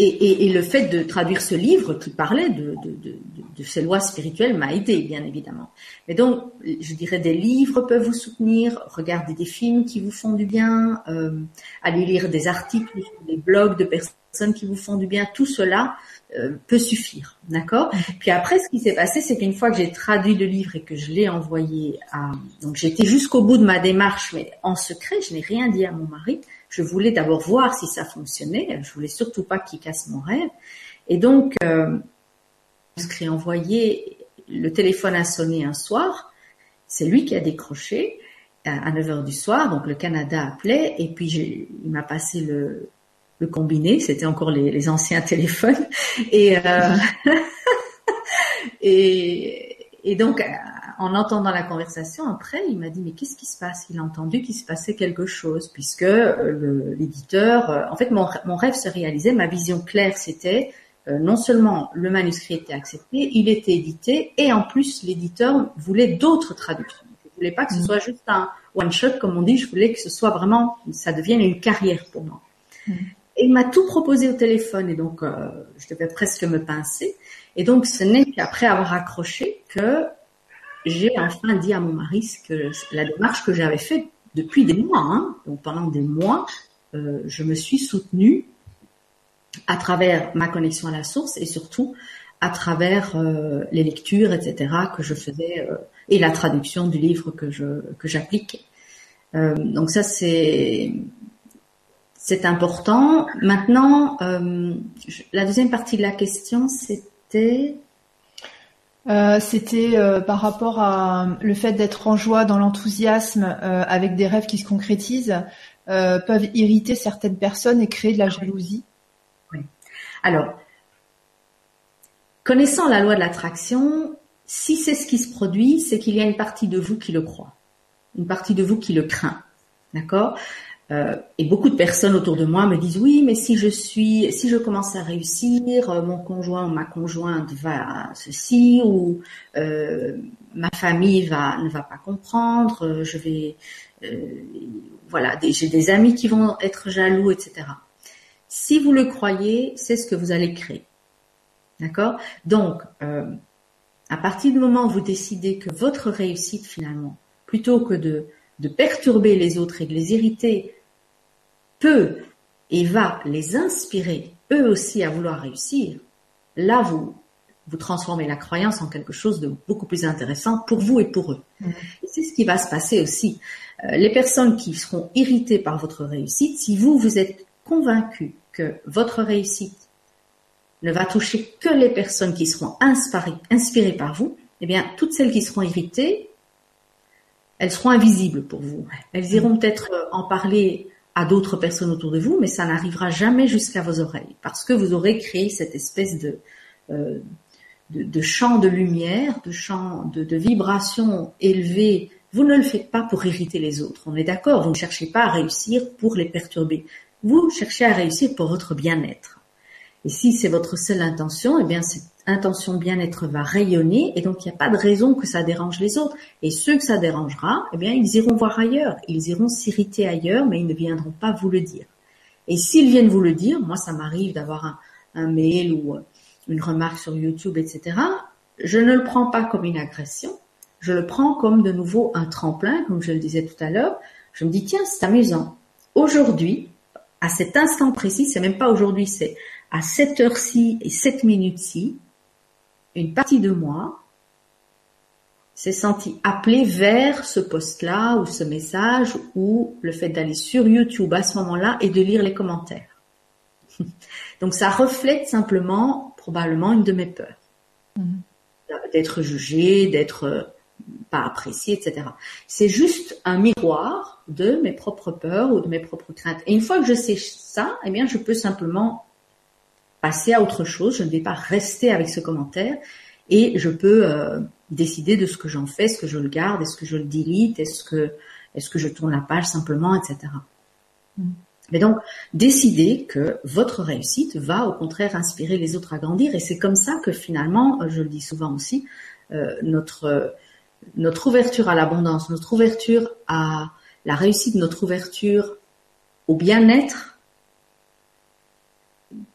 S2: et, et, et, le fait de traduire ce livre qui parlait de, de, de, de ces lois spirituelles m'a aidé, bien évidemment. Mais donc, je dirais des livres peuvent vous soutenir, regardez des films qui vous font du bien, euh, aller lire des articles, des blogs de personnes qui vous font du bien, tout cela euh, peut suffire, d'accord? Puis après, ce qui s'est passé, c'est qu'une fois que j'ai traduit le livre et que je l'ai envoyé à... Donc j'étais jusqu'au bout de ma démarche, mais en secret, je n'ai rien dit à mon mari. Je voulais d'abord voir si ça fonctionnait. Je voulais surtout pas qu'il casse mon rêve. Et donc, euh, je envoyé, le téléphone a sonné un soir. C'est lui qui a décroché à 9 heures du soir. Donc le Canada appelait et puis il m'a passé le, combiné. C'était encore les, anciens téléphones. Et, euh, et, et donc en entendant la conversation, après, il m'a dit mais qu'est-ce qui se passe? Il a entendu qu'il se passait quelque chose puisque euh, l'éditeur, euh, en fait, mon, mon, rêve se réalisait, ma vision claire, c'était euh, non seulement le manuscrit était accepté, il était édité et en plus l'éditeur voulait d'autres traductions. Je voulais pas que ce mm. soit juste un one shot comme on dit, je voulais que ce soit vraiment, ça devienne une carrière pour moi. Mm. Et il m'a tout proposé au téléphone et donc je devais presque me pincer. Et donc ce n'est qu'après avoir accroché que j'ai enfin dit à mon mari que la démarche que j'avais faite depuis des mois, hein, donc pendant des mois, euh, je me suis soutenue à travers ma connexion à la source et surtout à travers euh, les lectures, etc. que je faisais et la traduction du livre que je que j'appliquais. donc ça c'est c'est important. Maintenant, la deuxième partie de la question, c'était
S1: c'était par rapport à le fait d'être en joie, dans l'enthousiasme, avec des rêves qui se concrétisent. Euh, peuvent irriter certaines personnes et créer de la jalousie
S2: Oui. Alors, connaissant la loi de l'attraction, si c'est ce qui se produit, c'est qu'il y a une partie de vous qui le croit, une partie de vous qui le craint. D'accord? Euh, et beaucoup de personnes autour de moi me disent oui, mais si je suis, si je commence à réussir, euh, mon conjoint ou ma conjointe va ceci ou euh, ma famille va ne va pas comprendre, je vais, voilà, j'ai des amis qui vont être jaloux, etc. Si vous le croyez, c'est ce que vous allez créer. D'accord? Donc, à partir du moment où vous décidez que votre réussite finalement, plutôt que de de perturber les autres et de les irriter peut et va les inspirer eux aussi à vouloir réussir, là vous vous transformez la croyance en quelque chose de beaucoup plus intéressant pour vous et pour eux. Mm. Et c'est ce qui va se passer aussi. Euh, les personnes qui seront irritées par votre réussite, si vous vous êtes convaincu que votre réussite ne va toucher que les personnes qui seront inspirées, inspirées par vous, eh bien toutes celles qui seront irritées, elles seront invisibles pour vous. Elles iront peut-être en parler à d'autres personnes autour de vous, mais ça n'arrivera jamais jusqu'à vos oreilles, parce que vous aurez créé cette espèce de, euh, de, champ de lumière, de champ de, de vibration élevée. Vous ne le faites pas pour irriter les autres, on est d'accord, vous ne cherchez pas à réussir pour les perturber, vous cherchez à réussir pour votre bien-être. Et si c'est votre seule intention, eh bien cette intention bien-être va rayonner et donc il n'y a pas de raison que ça dérange les autres. Et ceux que ça dérangera, eh bien ils iront voir ailleurs, ils iront s'irriter ailleurs, mais ils ne viendront pas vous le dire. Et s'ils viennent vous le dire, moi ça m'arrive d'avoir un, mail ou euh, une remarque sur YouTube, etc. Je ne le prends pas comme une agression, je le prends comme de nouveau un tremplin, comme je le disais tout à l'heure. Je me dis tiens c'est amusant. Aujourd'hui, à cet instant précis, c'est même pas aujourd'hui, c'est à cette heure-ci et cette minute-ci, une partie de moi s'est sentie appelée vers ce post-là ou ce message ou le fait d'aller sur YouTube à ce moment-là et de lire les commentaires. Donc ça reflète simplement probablement une de mes peurs. Mhm. D'être jugé, d'être euh, pas apprécié, etc. C'est juste un miroir de mes propres peurs ou de mes propres craintes. Et une fois que je sais ça, eh bien, je peux simplement passer à autre chose, je ne vais pas rester avec ce commentaire et je peux euh, décider de ce que j'en fais, est-ce que je le garde, est-ce que je le delete, est-ce que est-ce que je tourne la page simplement, etc. Mm. Mais donc, décider que votre réussite va au contraire inspirer les autres à grandir et c'est comme ça que finalement, je le dis souvent aussi, euh, notre notre ouverture à l'abondance, notre ouverture à la réussite, notre ouverture au bien-être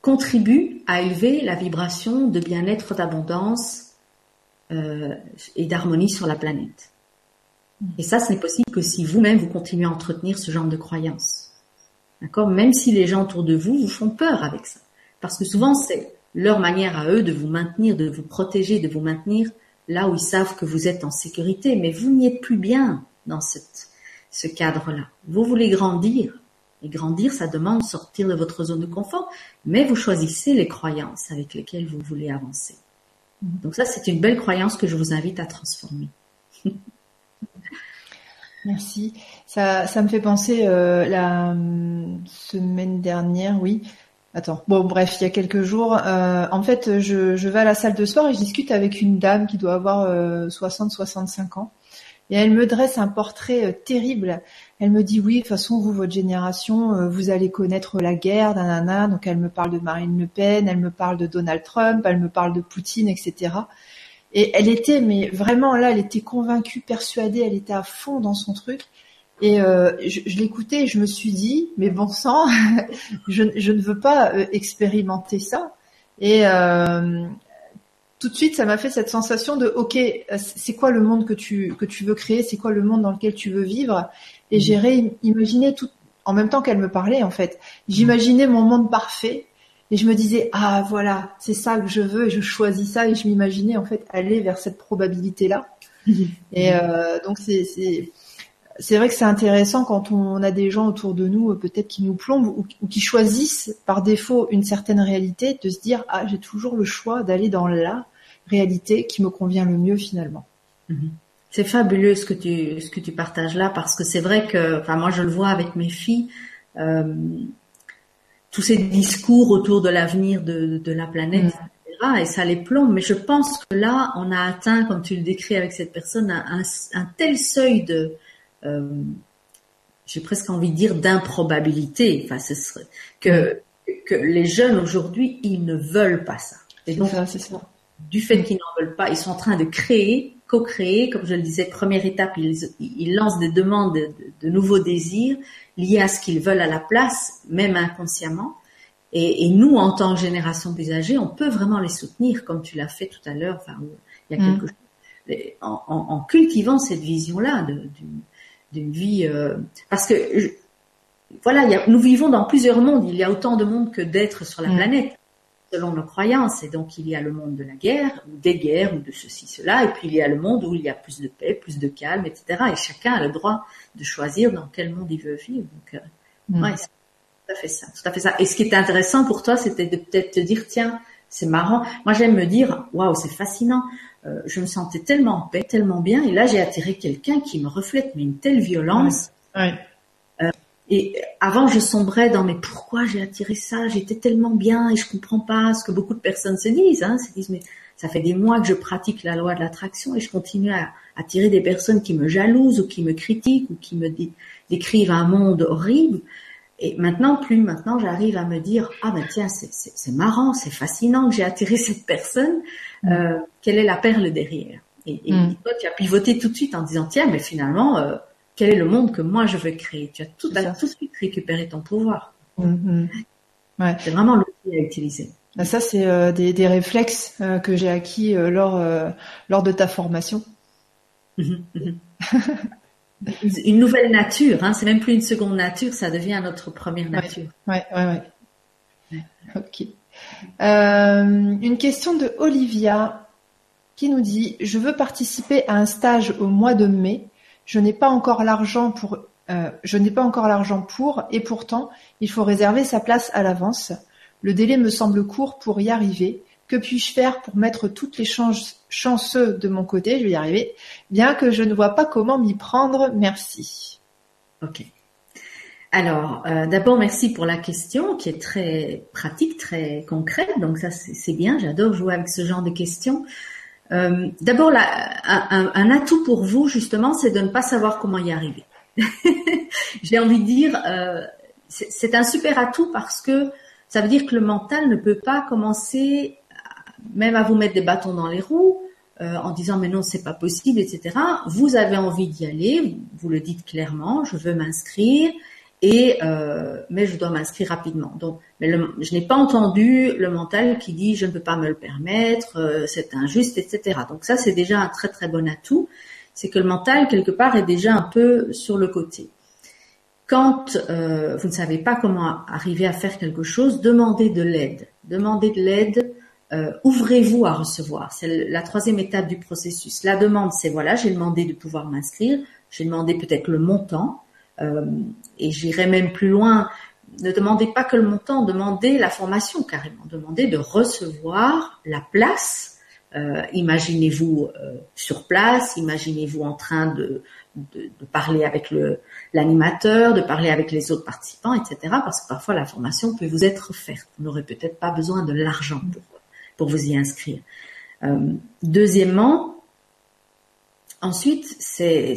S2: contribue à élever la vibration de bien-être, d'abondance euh, et d'harmonie sur la planète. Mm. Et ça, ce n'est possible que si vous-même vous continuez à entretenir ce genre de croyances. D'accord? Même si les gens autour de vous vous font peur avec ça. Parce que souvent, c'est leur manière à eux de vous maintenir, de vous protéger, de vous maintenir là où ils savent que vous êtes en sécurité. Mais vous n'y êtes plus bien dans cette, ce cadre-là. Vous voulez grandir. Et grandir, ça demande sortir de votre zone de confort, mais vous choisissez les croyances avec lesquelles vous voulez avancer. Mhm. Donc ça, c'est une belle croyance que je vous invite à transformer.
S1: Merci. Ça, ça me fait penser euh, la hum, semaine dernière, oui. Attends. Bon, bref, il y a quelques jours, euh, en fait, je, je, vais à la salle de sport et je discute avec une dame qui doit avoir 60-65 euh, ans. Et elle me dresse un portrait terrible. Elle me dit oui, de toute façon, vous, votre génération, euh, vous allez connaître la guerre, nanana. Donc elle me parle de Marine Le Pen, elle me parle de Donald Trump, elle me parle de Poutine, etc. Et elle était, mais vraiment là, elle était convaincue, persuadée, elle était à fond dans son truc. Et euh, je, l'écoutais et je me suis dit, mais bon sang, je, ne veux pas expérimenter ça. Et tout de suite, ça m'a fait cette sensation de, ok, c'est quoi le monde que tu que tu veux créer, c'est quoi le monde dans lequel tu veux vivre, et j'ai imaginé tout en même temps qu'elle me parlait en fait. J'imaginais mon monde parfait, Et je me disais ah voilà, c'est ça que je veux et je choisis ça et je m'imaginais en fait aller vers cette probabilité là. et euh, donc c'est c'est vrai que c'est intéressant quand on a des gens autour de nous, peut-être qui nous plombent ou, qui choisissent par défaut une certaine réalité, de se dire ah j'ai toujours le choix d'aller dans la réalité qui me convient le mieux finalement.
S2: Mhm. C'est fabuleux ce que tu ce que tu partages là parce que c'est vrai que enfin moi je le vois avec mes filles euh, tous ces discours autour de l'avenir de, de la planète mhm. et ça les plombe mais je pense que là on a atteint comme tu le décris avec cette personne un, un tel seuil de euh, j'ai presque envie de dire d'improbabilité. Enfin, ce serait que que les jeunes aujourd'hui, ils ne veulent pas ça.
S1: Et donc, ça, ça.
S2: du fait qu'ils n'en veulent pas, ils sont en train de créer, co-créer. Comme je le disais, première étape, ils, ils lancent des demandes de, de, nouveaux désirs liés à ce qu'ils veulent à la place, même inconsciemment. Et, et, nous, en tant que génération d'usagers, on peut vraiment les soutenir, comme tu l'as fait tout à l'heure. Enfin, il y a mm. quelque chose en, en, en, cultivant cette vision-là d'une vie euh, parce que voilà, y a, nous vivons dans plusieurs mondes. Il y a autant de mondes que d'êtres sur la mm. planète, selon nos croyances. Et donc, il y a le monde de la guerre, ou des guerres, ou de ceci, cela. Et puis, il y a le monde où il y a plus de paix, plus de calme, etc. Et chacun a le droit de choisir dans quel monde il veut vivre. Donc, euh, mm. ouais, c'est tout à fait ça, tout à fait ça. Et ce qui est intéressant pour toi, c'était de peut-être te dire, tiens, c'est marrant. Moi, j'aime me dire, waouh, c'est fascinant. Euh, je me sentais tellement en paix, tellement bien, et là j'ai attiré quelqu'un qui me reflète mais une telle violence.
S1: Ouais.
S2: Et avant je sombrais dans mais pourquoi j'ai attiré ça? J'étais tellement bien et je comprends pas ce que beaucoup de personnes se disent. Hein, se disent mais ça fait des mois que je pratique la loi de l'attraction et je continue à attirer des personnes qui me jalousent ou qui me critiquent ou qui me décrivent un monde horrible. Et maintenant, plus maintenant, j'arrive à me dire ah ben tiens, c'est marrant, c'est fascinant que j'ai attiré cette personne. Mm. Euh, quelle est la perle derrière? Et, et mm. toi, tu as pivoté tout de suite en disant tiens, mais finalement, euh, quel est le monde que moi je veux créer? Tu as tout, tout de suite récupéré ton pouvoir.
S1: Mm, ouais.
S2: C'est vraiment l'outil à utiliser.
S1: Bah, ça, c'est euh, des, des, réflexes euh, que j'ai acquis euh, lors lors de ta formation.
S2: Mm-hmm, mm-hmm. une nouvelle nature, hein, c'est même plus une seconde nature, ça devient notre première nature.
S1: Ouais, ouais, ouais. ouais. Ok. Une question de Olivia qui nous dit Je veux participer à un stage au mois de mai. Je n'ai pas encore l'argent pour. Euh, je n'ai pas encore l'argent pour, et pourtant, il faut réserver sa place à l'avance. Le délai me semble court pour y arriver. Que puis-je faire pour mettre toutes les chances chanceux de mon côté, je vais y arriver, bien que je ne vois pas comment m'y prendre. Merci.
S2: Ok. Alors, euh, d'abord, merci pour la question qui est très pratique, très concrète. Donc ça, c'est bien. J'adore jouer avec ce genre de questions. Euh, d'abord, un, atout pour vous, justement, c'est de ne pas savoir comment y arriver. J'ai envie de dire, euh, c'est un super atout parce que ça veut dire que le mental ne peut pas commencer même à vous mettre des bâtons dans les roues, euh, en disant mais non c'est pas possible, etc. Vous avez envie d'y aller, vous le dites clairement, je veux m'inscrire et euh, mais je dois m'inscrire rapidement. Donc, mais je n'ai pas entendu le mental qui dit je ne peux pas me le permettre, euh, c'est injuste, etc. Donc ça c'est déjà un très très bon atout, c'est que le mental quelque part est déjà un peu sur le côté. Quand vous ne savez pas comment arriver à faire quelque chose, demandez de l'aide. Demandez de l'aide euh, ouvrez-vous à recevoir. C'est la troisième étape du processus. La demande, c'est voilà, j'ai demandé de pouvoir m'inscrire, j'ai demandé peut-être le montant, euh, et j'irai même plus loin. Ne demandez pas que le montant, demandez la formation carrément, demandez de recevoir la place. Euh, imaginez-vous sur place, imaginez-vous en train de, de, de parler avec le l'animateur, de parler avec les autres participants, etc. Parce que parfois la formation peut vous être offerte. Vous n'aurez peut-être pas besoin de l'argent pour pour vous y inscrire. Euh, deuxièmement, ensuite, c'est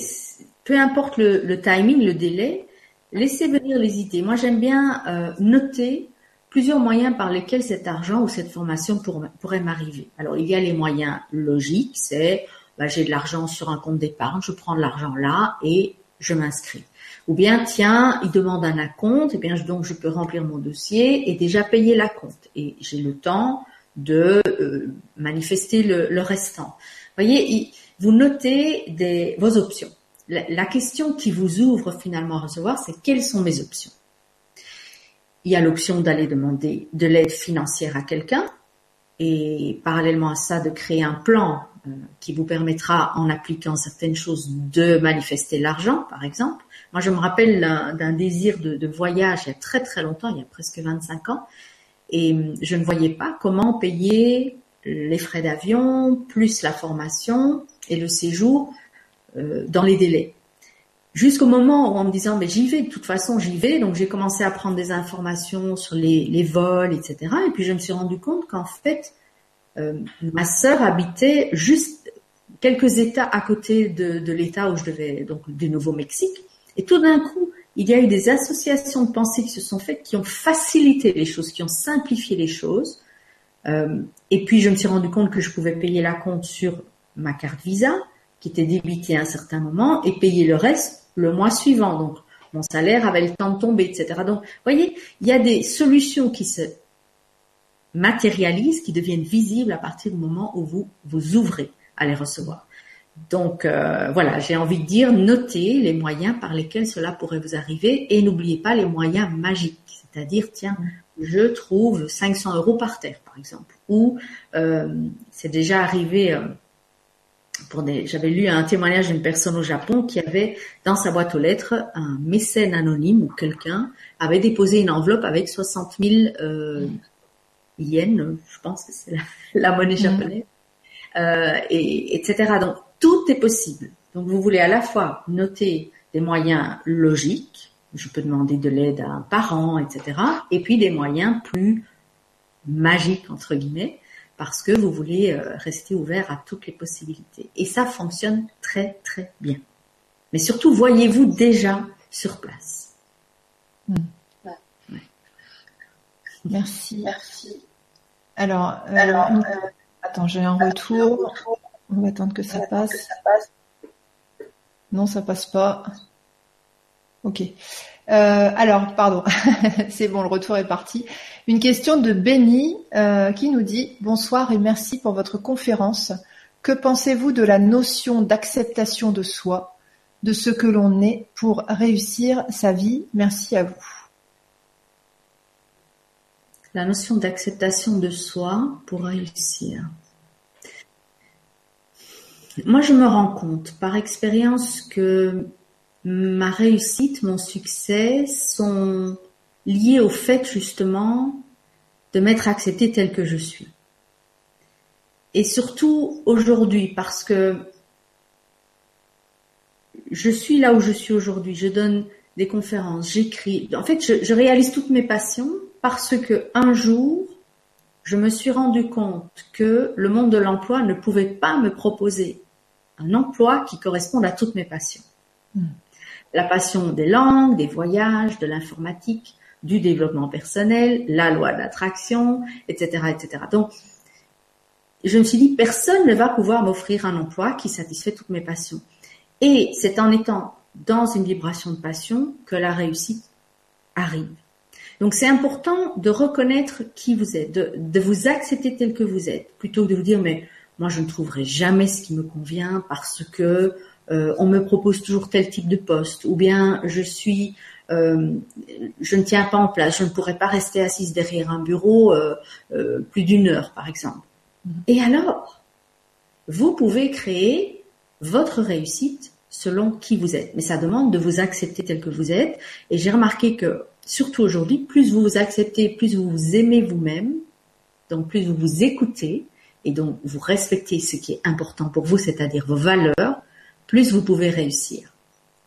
S2: peu importe le, timing, le délai, laissez venir les idées. Moi, j'aime bien euh, noter plusieurs moyens par lesquels cet argent ou cette formation pourrait m'arriver. Alors, il y a les moyens logiques, c'est bah, j'ai de l'argent sur un compte d'épargne, je prends de l'argent là et je m'inscris. Ou bien, tiens, il demande un compte, et eh bien donc je peux remplir mon dossier et déjà payer la compte. Et j'ai le temps de euh, manifester le, restant. Voyez, vous notez vos options. La, question qui vous ouvre finalement à recevoir, c'est quelles sont mes options? Il y a l'option d'aller demander de l'aide financière à quelqu'un et parallèlement à ça de créer un plan euh, qui vous permettra, en appliquant certaines choses, de manifester l'argent, par exemple. Moi, je me rappelle d'un désir de, voyage il y a très très longtemps, il y a presque 25 ans, et je ne voyais pas comment payer les frais d'avion, plus la formation et le séjour dans les délais. Jusqu'au moment où en me disant mais j'y vais, de toute façon j'y vais, donc j'ai commencé à prendre des informations sur les, les, vols, etc. Et puis je me suis rendu compte qu'en fait euh, ma sœur habitait juste quelques États à côté de, de l'État où je devais donc du Nouveau-Mexique. Et tout d'un coup, il y a eu des associations de pensée qui se sont faites, qui ont facilité les choses, qui ont simplifié les choses. Euh, et puis je me suis rendu compte que je pouvais payer la compte sur ma carte Visa, qui était débitée à un certain moment, et payer le reste le mois suivant. Donc, mon salaire avait le temps de tomber, etc. Donc, vous voyez, il y a des solutions qui se matérialisent, qui deviennent visibles à partir du moment où vous vous ouvrez à les recevoir. Donc euh, voilà, j'ai envie de dire, notez les moyens par lesquels cela pourrait vous arriver et n'oubliez pas les moyens magiques, c'est-à-dire tiens, je trouve 500 euros par terre, par exemple, ou euh, c'est déjà arrivé. Euh, j'avais lu un témoignage d'une personne au Japon qui avait dans sa boîte aux lettres un mécène anonyme ou quelqu'un avait déposé une enveloppe avec 60 000 euh, yens, je pense que c'est la, monnaie mm. japonaise, euh, et, etc. Donc tout est possible. Donc vous voulez à la fois noter des moyens logiques, je peux demander de l'aide à un parent, etc. Et puis des moyens plus magiques entre guillemets parce que vous voulez euh, rester ouvert à toutes les possibilités. Et ça fonctionne très très bien. Mais surtout, voyez-vous déjà sur place.
S1: Hmm. Merci. Merci. Alors, euh, Alors euh, attends, j'ai un retour. On va attendre que ça passe. Non, ça passe pas. Ok. Euh, alors, pardon, c'est bon, le retour est parti. Une question de Benny euh, qui nous dit Bonsoir et merci pour votre conférence. Que pensez-vous de la notion d'acceptation de soi, de ce que l'on est pour réussir sa vie? Merci à vous.
S2: La notion d'acceptation de soi pour réussir. Moi, je me rends compte par expérience que ma réussite, mon succès sont liés au fait justement de m'être accepté tel que je suis. Et surtout aujourd'hui parce que je suis là où je suis aujourd'hui, je donne des conférences, j'écris. En fait, je, je, réalise toutes mes passions parce que un jour, je me suis rendu compte que le monde de l'emploi ne pouvait pas me proposer un emploi qui corresponde à toutes mes passions. Hmm la passion des langues, des voyages, de l'informatique, du développement personnel, la loi d'attraction, etc., etc. Donc, je me suis dit, personne ne va pouvoir m'offrir un emploi qui satisfait toutes mes passions. Et c'est en étant dans une vibration de passion que la réussite arrive. Donc c'est important de reconnaître qui vous êtes, de, de, vous accepter tel que vous êtes, plutôt que de vous dire mais moi je ne trouverai jamais ce qui me convient parce que euh, on me propose toujours tel type de poste, ou bien je suis, euh, je ne tiens pas en place, je ne pourrais pas rester assise derrière un bureau euh, plus d'une heure, par exemple. Mm-hmm. Et alors, vous pouvez créer votre réussite selon qui vous êtes, mais ça demande de vous accepter tel que vous êtes. Et j'ai remarqué que, surtout aujourd'hui, plus vous vous acceptez, plus vous vous aimez vous-même, donc plus vous vous écoutez, et donc vous respectez ce qui est important pour vous, c'est-à-dire vos valeurs, plus vous pouvez réussir.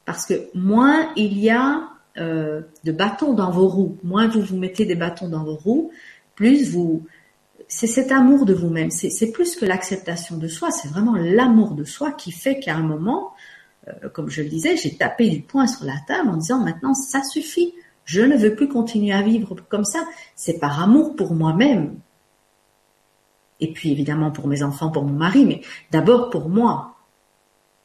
S2: Parce que moins il y a euh, de bâtons dans vos roues, moins vous vous mettez des bâtons dans vos roues, plus vous... C'est cet amour de vous-même, c'est plus que l'acceptation de soi, c'est vraiment l'amour de soi qui fait qu'à un moment, euh, comme je le disais, j'ai tapé du poing sur la table en disant maintenant ça suffit, je ne veux plus continuer à vivre comme ça, c'est par amour pour moi-même. Et puis évidemment pour mes enfants, pour mon mari, mais d'abord pour moi,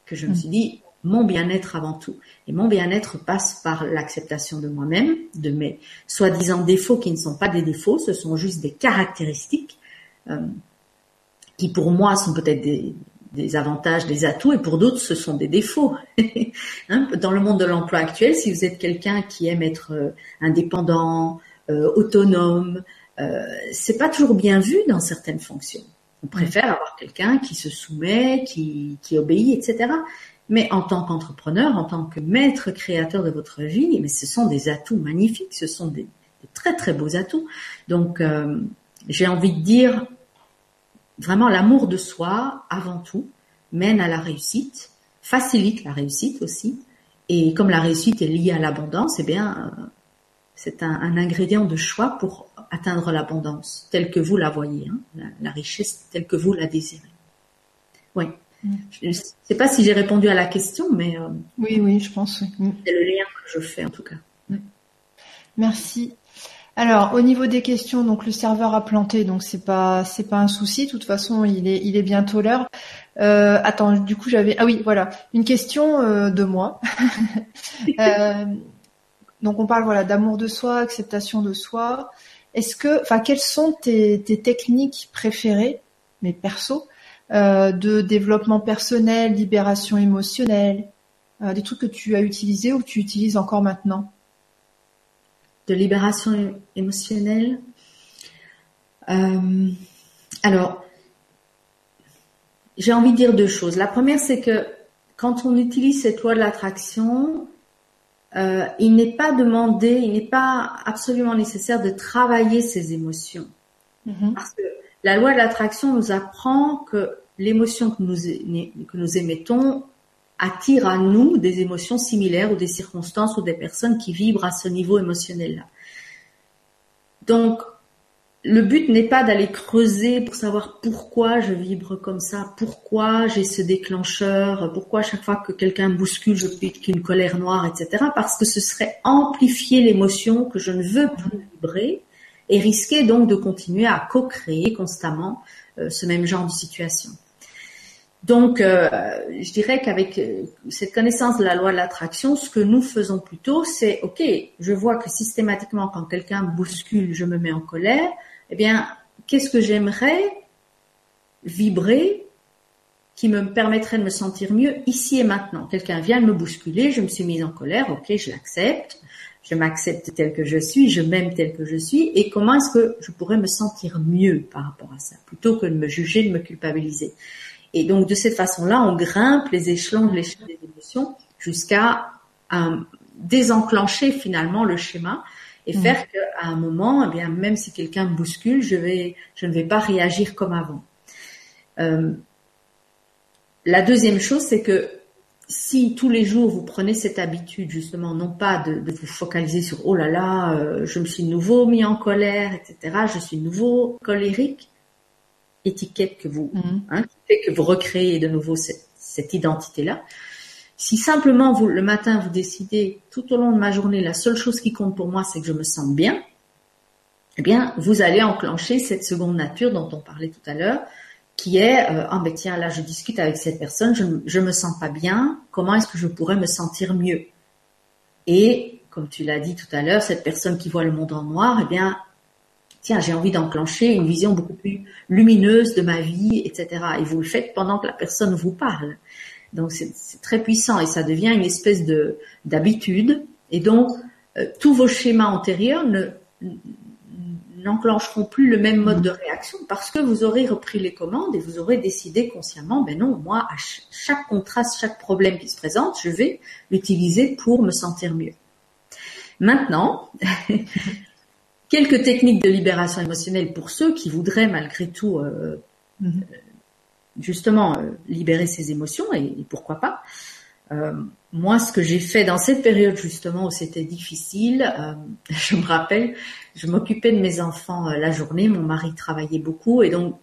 S2: que je me suis dit mon bien-être avant tout. Et mon bien-être passe par l'acceptation de moi-même, de mes soi-disant défauts qui ne sont pas des défauts, ce sont juste des caractéristiques euh, qui pour moi sont peut-être des, des, avantages, des atouts, et pour d'autres ce sont des défauts. hein, dans le monde de l'emploi actuel, si vous êtes quelqu'un qui aime être euh, indépendant, euh, autonome. Euh, c'est pas toujours bien vu dans certaines fonctions. On préfère avoir quelqu'un qui se soumet, qui, qui obéit, etc. Mais en tant qu'entrepreneur, en tant que maître créateur de votre vie, mais ce sont des atouts magnifiques, ce sont des, très très beaux atouts. Donc euh, j'ai envie de dire vraiment l'amour de soi avant tout mène à la réussite, facilite la réussite aussi. Et comme la réussite est liée à l'abondance, eh bien euh, c'est un, un, ingrédient de choix pour atteindre l'abondance telle que vous la voyez, hein, la, richesse telle que vous la désirez. Oui. Je ne sais pas si j'ai répondu à la question, mais
S1: euh, oui, oui, je pense.
S2: Mm. C'est le lien que je fais en tout cas.
S1: Merci. Alors, au niveau des questions, donc le serveur a planté, donc c'est pas c'est pas un souci. De toute façon, il est il est bientôt l'heure. Euh, attends, du coup, j'avais ah oui, voilà, une question euh, de moi. euh, donc, on parle voilà d'amour de soi, acceptation de soi. Est-ce que, enfin, quelles sont tes, techniques préférées, mais perso, euh, de développement personnel, libération émotionnelle, euh, des trucs que tu as utilisés ou que tu utilises encore maintenant?
S2: De libération émotionnelle? Euh, alors, j'ai envie de dire deux choses. La première, c'est que quand on utilise cette loi de l'attraction, euh, il n'est pas demandé, il n'est pas absolument nécessaire de travailler ses émotions. Mm-hmm. Parce que la loi de l'attraction nous apprend que l'émotion que nous, que nous émettons attire à nous des émotions similaires ou des circonstances ou des personnes qui vibrent à ce niveau émotionnel-là. Donc, le but n'est pas d'aller creuser pour savoir pourquoi je vibre comme ça, pourquoi j'ai ce déclencheur, pourquoi chaque fois que quelqu'un bouscule, je pique une colère noire, etc. Parce que ce serait amplifier l'émotion que je ne veux plus vibrer et risquer donc de continuer à co-créer constamment euh, ce même genre de situation. Donc, euh, je dirais qu'avec euh, cette connaissance de la loi de l'attraction, ce que nous faisons plutôt, c'est, OK, je vois que systématiquement, quand quelqu'un bouscule, je me mets en colère, eh bien, qu'est-ce que j'aimerais vibrer qui me permettrait de me sentir mieux ici et maintenant? Quelqu'un vient de me bousculer, je me suis mise en colère, ok, je l'accepte, je m'accepte tel que je suis, je m'aime tel que je suis, et comment est-ce que je pourrais me sentir mieux par rapport à ça, plutôt que de me juger, de me culpabiliser? Et donc de cette façon-là, on grimpe les échelons de l'échelle des émotions jusqu'à désenclencher finalement le schéma et mm. faire qu'à un moment, eh bien, même si quelqu'un me bouscule, je vais, je ne vais pas réagir comme avant. Euh, la deuxième chose, c'est que si tous les jours vous prenez cette habitude justement, non pas de, de vous focaliser sur oh là là, euh, je me suis nouveau mis en colère, etc. Je suis nouveau colérique, étiquette que vous, mm. hein, qui fait que vous recréez de nouveau cette, cette identité-là. Si simplement vous, le matin, vous décidez tout au long de ma journée, la seule chose qui compte pour moi, c'est que je me sens bien, eh bien, vous allez enclencher cette seconde nature dont on parlait tout à l'heure, qui est, euh, ah ben tiens, là, je discute avec cette personne, je, je me sens pas bien, comment est-ce que je pourrais me sentir mieux? Et, comme tu l'as dit tout à l'heure, cette personne qui voit le monde en noir, eh bien, tiens, j'ai envie d'enclencher une vision beaucoup plus lumineuse de ma vie, etc. Et vous le faites pendant que la personne vous parle. Donc c'est très puissant et ça devient une espèce de d'habitude. Et donc euh, tous vos schémas antérieurs ne n'enclencheront plus le même mode de réaction parce que vous aurez repris les commandes et vous aurez décidé consciemment, ben non, moi, à chaque contraste, chaque problème qui se présente, je vais l'utiliser pour me sentir mieux. Maintenant, quelques techniques de libération émotionnelle pour ceux qui voudraient malgré tout euh, mm-hmm justement euh, libérer ses émotions et, pourquoi pas. Euh, moi, ce que j'ai fait dans cette période justement où c'était difficile, euh, je me rappelle, je m'occupais de mes enfants la journée, mon mari travaillait beaucoup et donc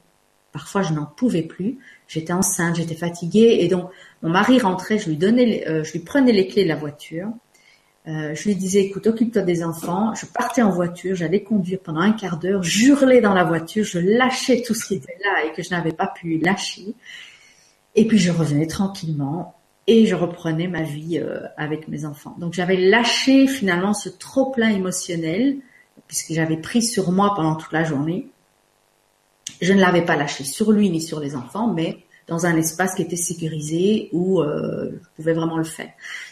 S2: parfois je n'en pouvais plus. J'étais enceinte, j'étais fatiguée et donc mon mari rentrait, je lui donnais, je lui prenais les clés de la voiture euh, je lui disais, écoute, occupe-toi des enfants. Je partais en voiture, j'allais conduire pendant un quart d'heure, j'hurlais dans la voiture, je lâchais tout ce qui était là et que je n'avais pas pu lâcher. Et puis je revenais tranquillement et je reprenais ma vie euh, avec mes enfants. Donc j'avais lâché finalement ce trop plein émotionnel puisque j'avais pris sur moi pendant toute la journée. Je ne l'avais pas lâché sur lui ni sur les enfants, mais dans un espace qui était sécurisé où euh, je pouvais vraiment le faire.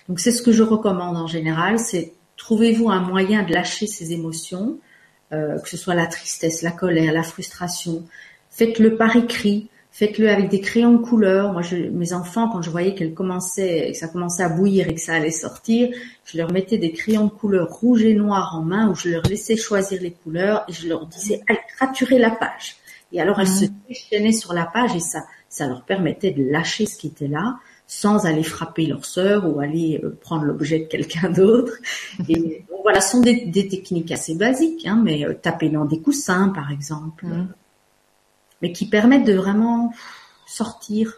S2: Donc c'est ce que je recommande en général, c'est trouvez-vous un moyen de lâcher ces émotions que ce soit la tristesse, la colère, la frustration. Faites-le par écrit, faites-le avec des crayons de couleur. Moi, je, mes enfants, quand je voyais qu'elles commençaient, que ça commençait à bouillir et que ça allait sortir, je leur mettais des crayons de couleur rouge et noir en main où je leur laissais choisir les couleurs et je leur disais, allez, raturez la page. Et alors, elles se mmh. déchaînaient sur la page et ça, ça leur permettait de lâcher ce qui était là sans aller frapper leur sœur ou aller euh, prendre l'objet de quelqu'un d'autre. Et voilà, ce sont des, techniques assez basiques, hein, mais euh, taper dans des coussins, par exemple, mmh. mais qui permettent de vraiment sortir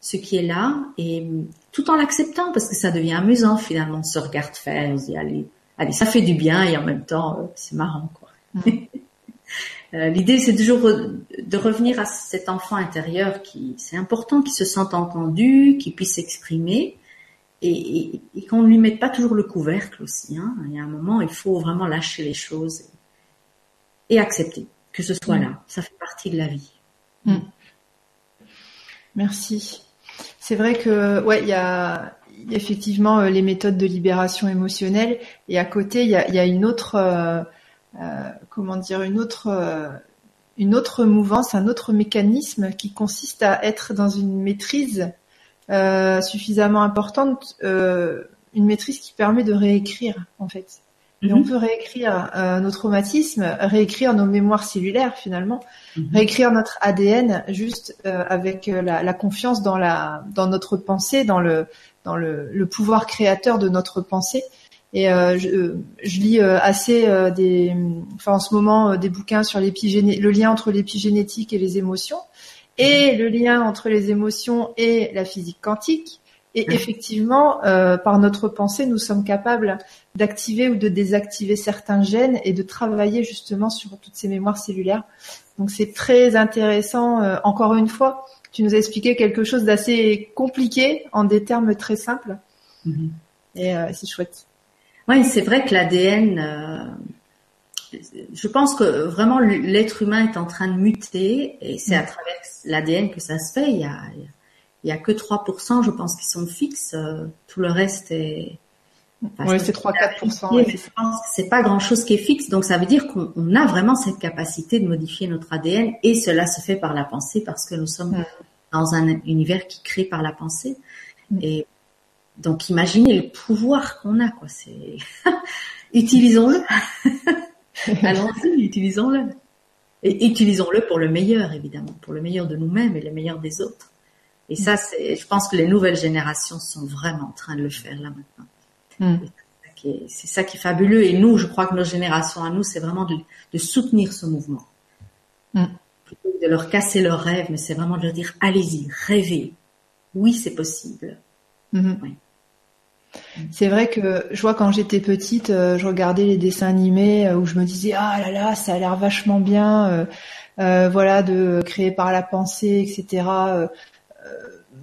S2: ce qui est là et tout en l'acceptant parce que ça devient amusant finalement. On se regarde faire, on se dit allez, allez, ça fait du bien et en même temps euh, c'est marrant quoi. Mmh. Euh, l'idée, c'est toujours de revenir à cet enfant intérieur qui, c'est important qu'il se sente entendu, qu'il puisse s'exprimer et, qu'on ne lui mette pas toujours le couvercle aussi. Hein. Il y a un moment, il faut vraiment lâcher les choses et accepter que ce soit mm. là. Ça fait partie de la vie. Mm.
S1: Merci. C'est vrai que ouais, il y a, effectivement euh, les méthodes de libération émotionnelle et à côté il y a, une autre euh, euh, comment dire une autre euh, une autre mouvance, un autre mécanisme qui consiste à être dans une maîtrise euh, suffisamment importante, une maîtrise qui permet de réécrire en fait. Et on mhm. peut réécrire nos traumatismes, réécrire nos mémoires cellulaires finalement, mhm. réécrire notre ADN juste avec la, la, confiance dans la dans notre pensée, dans le dans le, le pouvoir créateur de notre pensée. Et euh, je, euh, je, lis euh, assez des, enfin en ce moment des bouquins sur le lien entre l'épigénétique et les émotions, et le lien entre les émotions et la physique quantique. Et effectivement, par notre pensée, nous sommes capables d'activer ou de désactiver certains gènes et de travailler justement sur toutes ces mémoires cellulaires. Donc c'est très intéressant. encore une fois, tu nous as expliqué quelque chose d'assez compliqué en des termes très simples. Mm-hmm. Et c'est chouette.
S2: Oui, c'est vrai que l'ADN, euh, je pense que vraiment l'être humain est en train de muter et c'est à travers l'ADN que ça se fait. Il y a, il y a que 3%, je pense, qui sont fixes. Euh, tout le reste est...
S1: oui, c'est 3-4%.
S2: c'est pas grand chose qui est fixe. Donc, ça veut dire qu'on a vraiment cette capacité de modifier notre ADN et cela se fait par la pensée parce que nous sommes mm. dans un univers qui crée par la pensée. Mm. Et donc imaginez le pouvoir qu'on a, quoi. C'est utilisons-le. Allons-y, utilisons-le. Et utilisons-le pour le meilleur, évidemment, pour le meilleur de nous-mêmes et le meilleur des autres. Et ça, c'est, je pense que les nouvelles générations sont vraiment en train de le faire là maintenant. Hmm. C'est ça qui est fabuleux. Et nous, je crois que nos générations à nous, c'est vraiment de, soutenir ce mouvement. Plutôt que de leur casser leurs rêves, mais c'est vraiment de leur dire, allez-y, rêvez. Oui, c'est possible.
S1: Hmm. Oui. C'est vrai que je vois quand j'étais petite, euh, je regardais les dessins animés euh, où je me disais ah là là ça a l'air vachement bien, euh, voilà de créer par la pensée etc.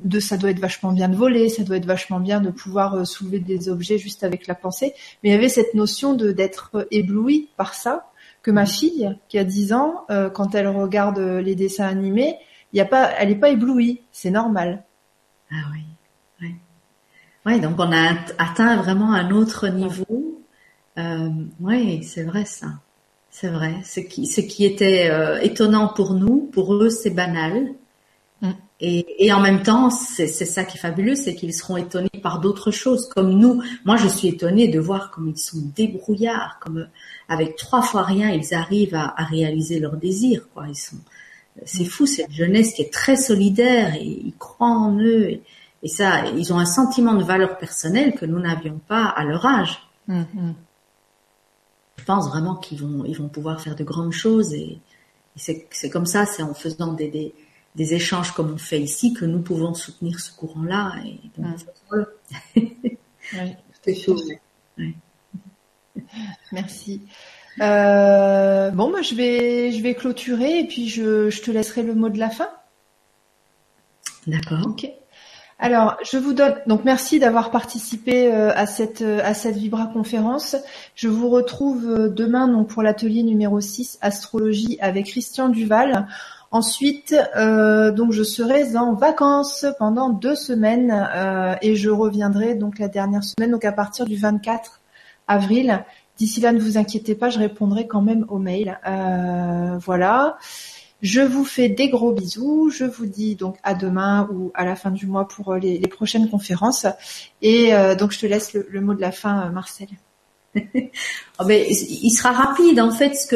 S1: de ça doit être vachement bien de voler, ça doit être vachement bien de pouvoir soulever des objets juste avec la pensée. Mais il y avait cette notion de d'être ébloui par ça que ma fille qui a 10 ans quand elle regarde les dessins animés, il y a pas, elle est pas éblouie, c'est normal.
S2: Ah oui. Oui, donc on a atteint vraiment un autre niveau. Euh, oui, c'est vrai ça. C'est vrai. Ce qui, ce qui était euh, étonnant pour nous, pour eux, c'est banal. Mm. Et, et, en même temps, c'est ça qui est fabuleux, c'est qu'ils seront étonnés par d'autres choses, comme nous. Moi, je suis étonnée de voir comme ils sont débrouillards, comme avec trois fois rien, ils arrivent à, à réaliser leurs désirs. Quoi. Ils sont, c'est fou cette jeunesse qui est très solidaire et ils croient en eux. Et, et ça, ils ont un sentiment de valeur personnelle que nous n'avions pas à leur âge. Mm-hmm. Je pense vraiment qu'ils vont, ils vont pouvoir faire de grandes choses et, c'est comme ça, c'est en faisant des, des, échanges comme on fait ici que nous pouvons soutenir ce courant-là. Et
S1: mm. Merci. Euh, bon, moi, je vais, je vais clôturer et puis je, je te laisserai le mot de la fin.
S2: D'accord.
S1: Ok. Alors, je vous donne donc merci d'avoir participé euh, à cette euh, à cette Vibra conférence. Je vous retrouve euh, demain donc pour l'atelier numéro 6 astrologie avec Christian Duval. Ensuite, donc je serai en vacances pendant deux semaines et je reviendrai donc la dernière semaine donc à partir du 24 avril D'ici là, ne vous inquiétez pas, je répondrai quand même aux mails. voilà. Je vous fais des gros bisous. Je vous dis donc à demain ou à la fin du mois pour les, prochaines conférences. Et donc je te laisse le, mot de la fin, Marcel.
S2: oh il sera rapide. En fait, ce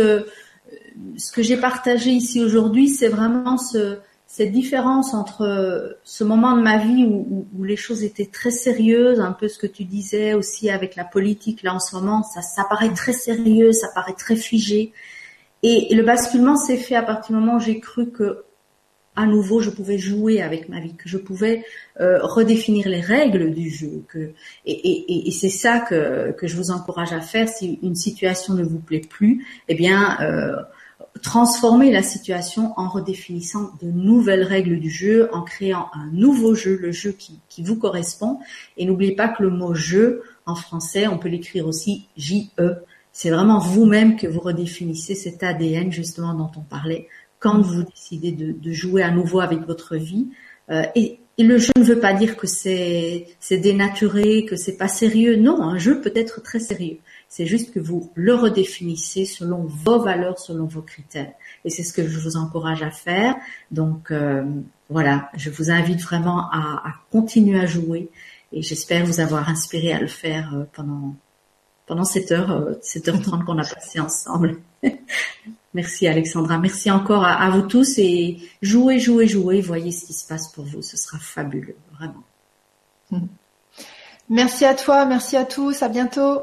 S2: que j'ai partagé ici aujourd'hui, c'est vraiment ce, cette différence entre ce moment de ma vie où, les choses étaient très sérieuses, un peu ce que tu disais aussi avec la politique là en ce moment, ça paraît très sérieux, ça paraît très figé. Et le basculement s'est fait à partir du moment où j'ai cru que à nouveau je pouvais jouer avec ma vie, que je pouvais euh, redéfinir les règles du jeu. Que, et, et, et c'est ça que, que je vous encourage à faire. Si une situation ne vous plaît plus, eh bien euh, la situation en redéfinissant de nouvelles règles du jeu, en créant un nouveau jeu, le jeu qui, qui vous correspond. Et n'oubliez pas que le mot jeu en français, on peut l'écrire aussi J-E. C'est vraiment vous-même que vous redéfinissez cet ADN justement dont on parlait quand vous décidez de, de jouer à nouveau avec votre vie. Euh, et, et, le jeu ne veut pas dire que c'est dénaturé, que c'est pas sérieux. Non, un jeu peut être très sérieux. C'est juste que vous le redéfinissez selon vos valeurs, selon vos critères. Et c'est ce que je vous encourage à faire. Donc euh, voilà, je vous invite vraiment à, à, continuer à jouer et j'espère vous avoir inspiré à le faire euh, pendant pendant cette heure, euh, cette heure trente qu'on a passé ensemble. Merci Alexandra, merci encore à, vous tous et jouez, jouez, jouez, voyez ce qui se passe pour vous, ce sera fabuleux, vraiment.
S1: Merci à toi, merci à tous, à bientôt.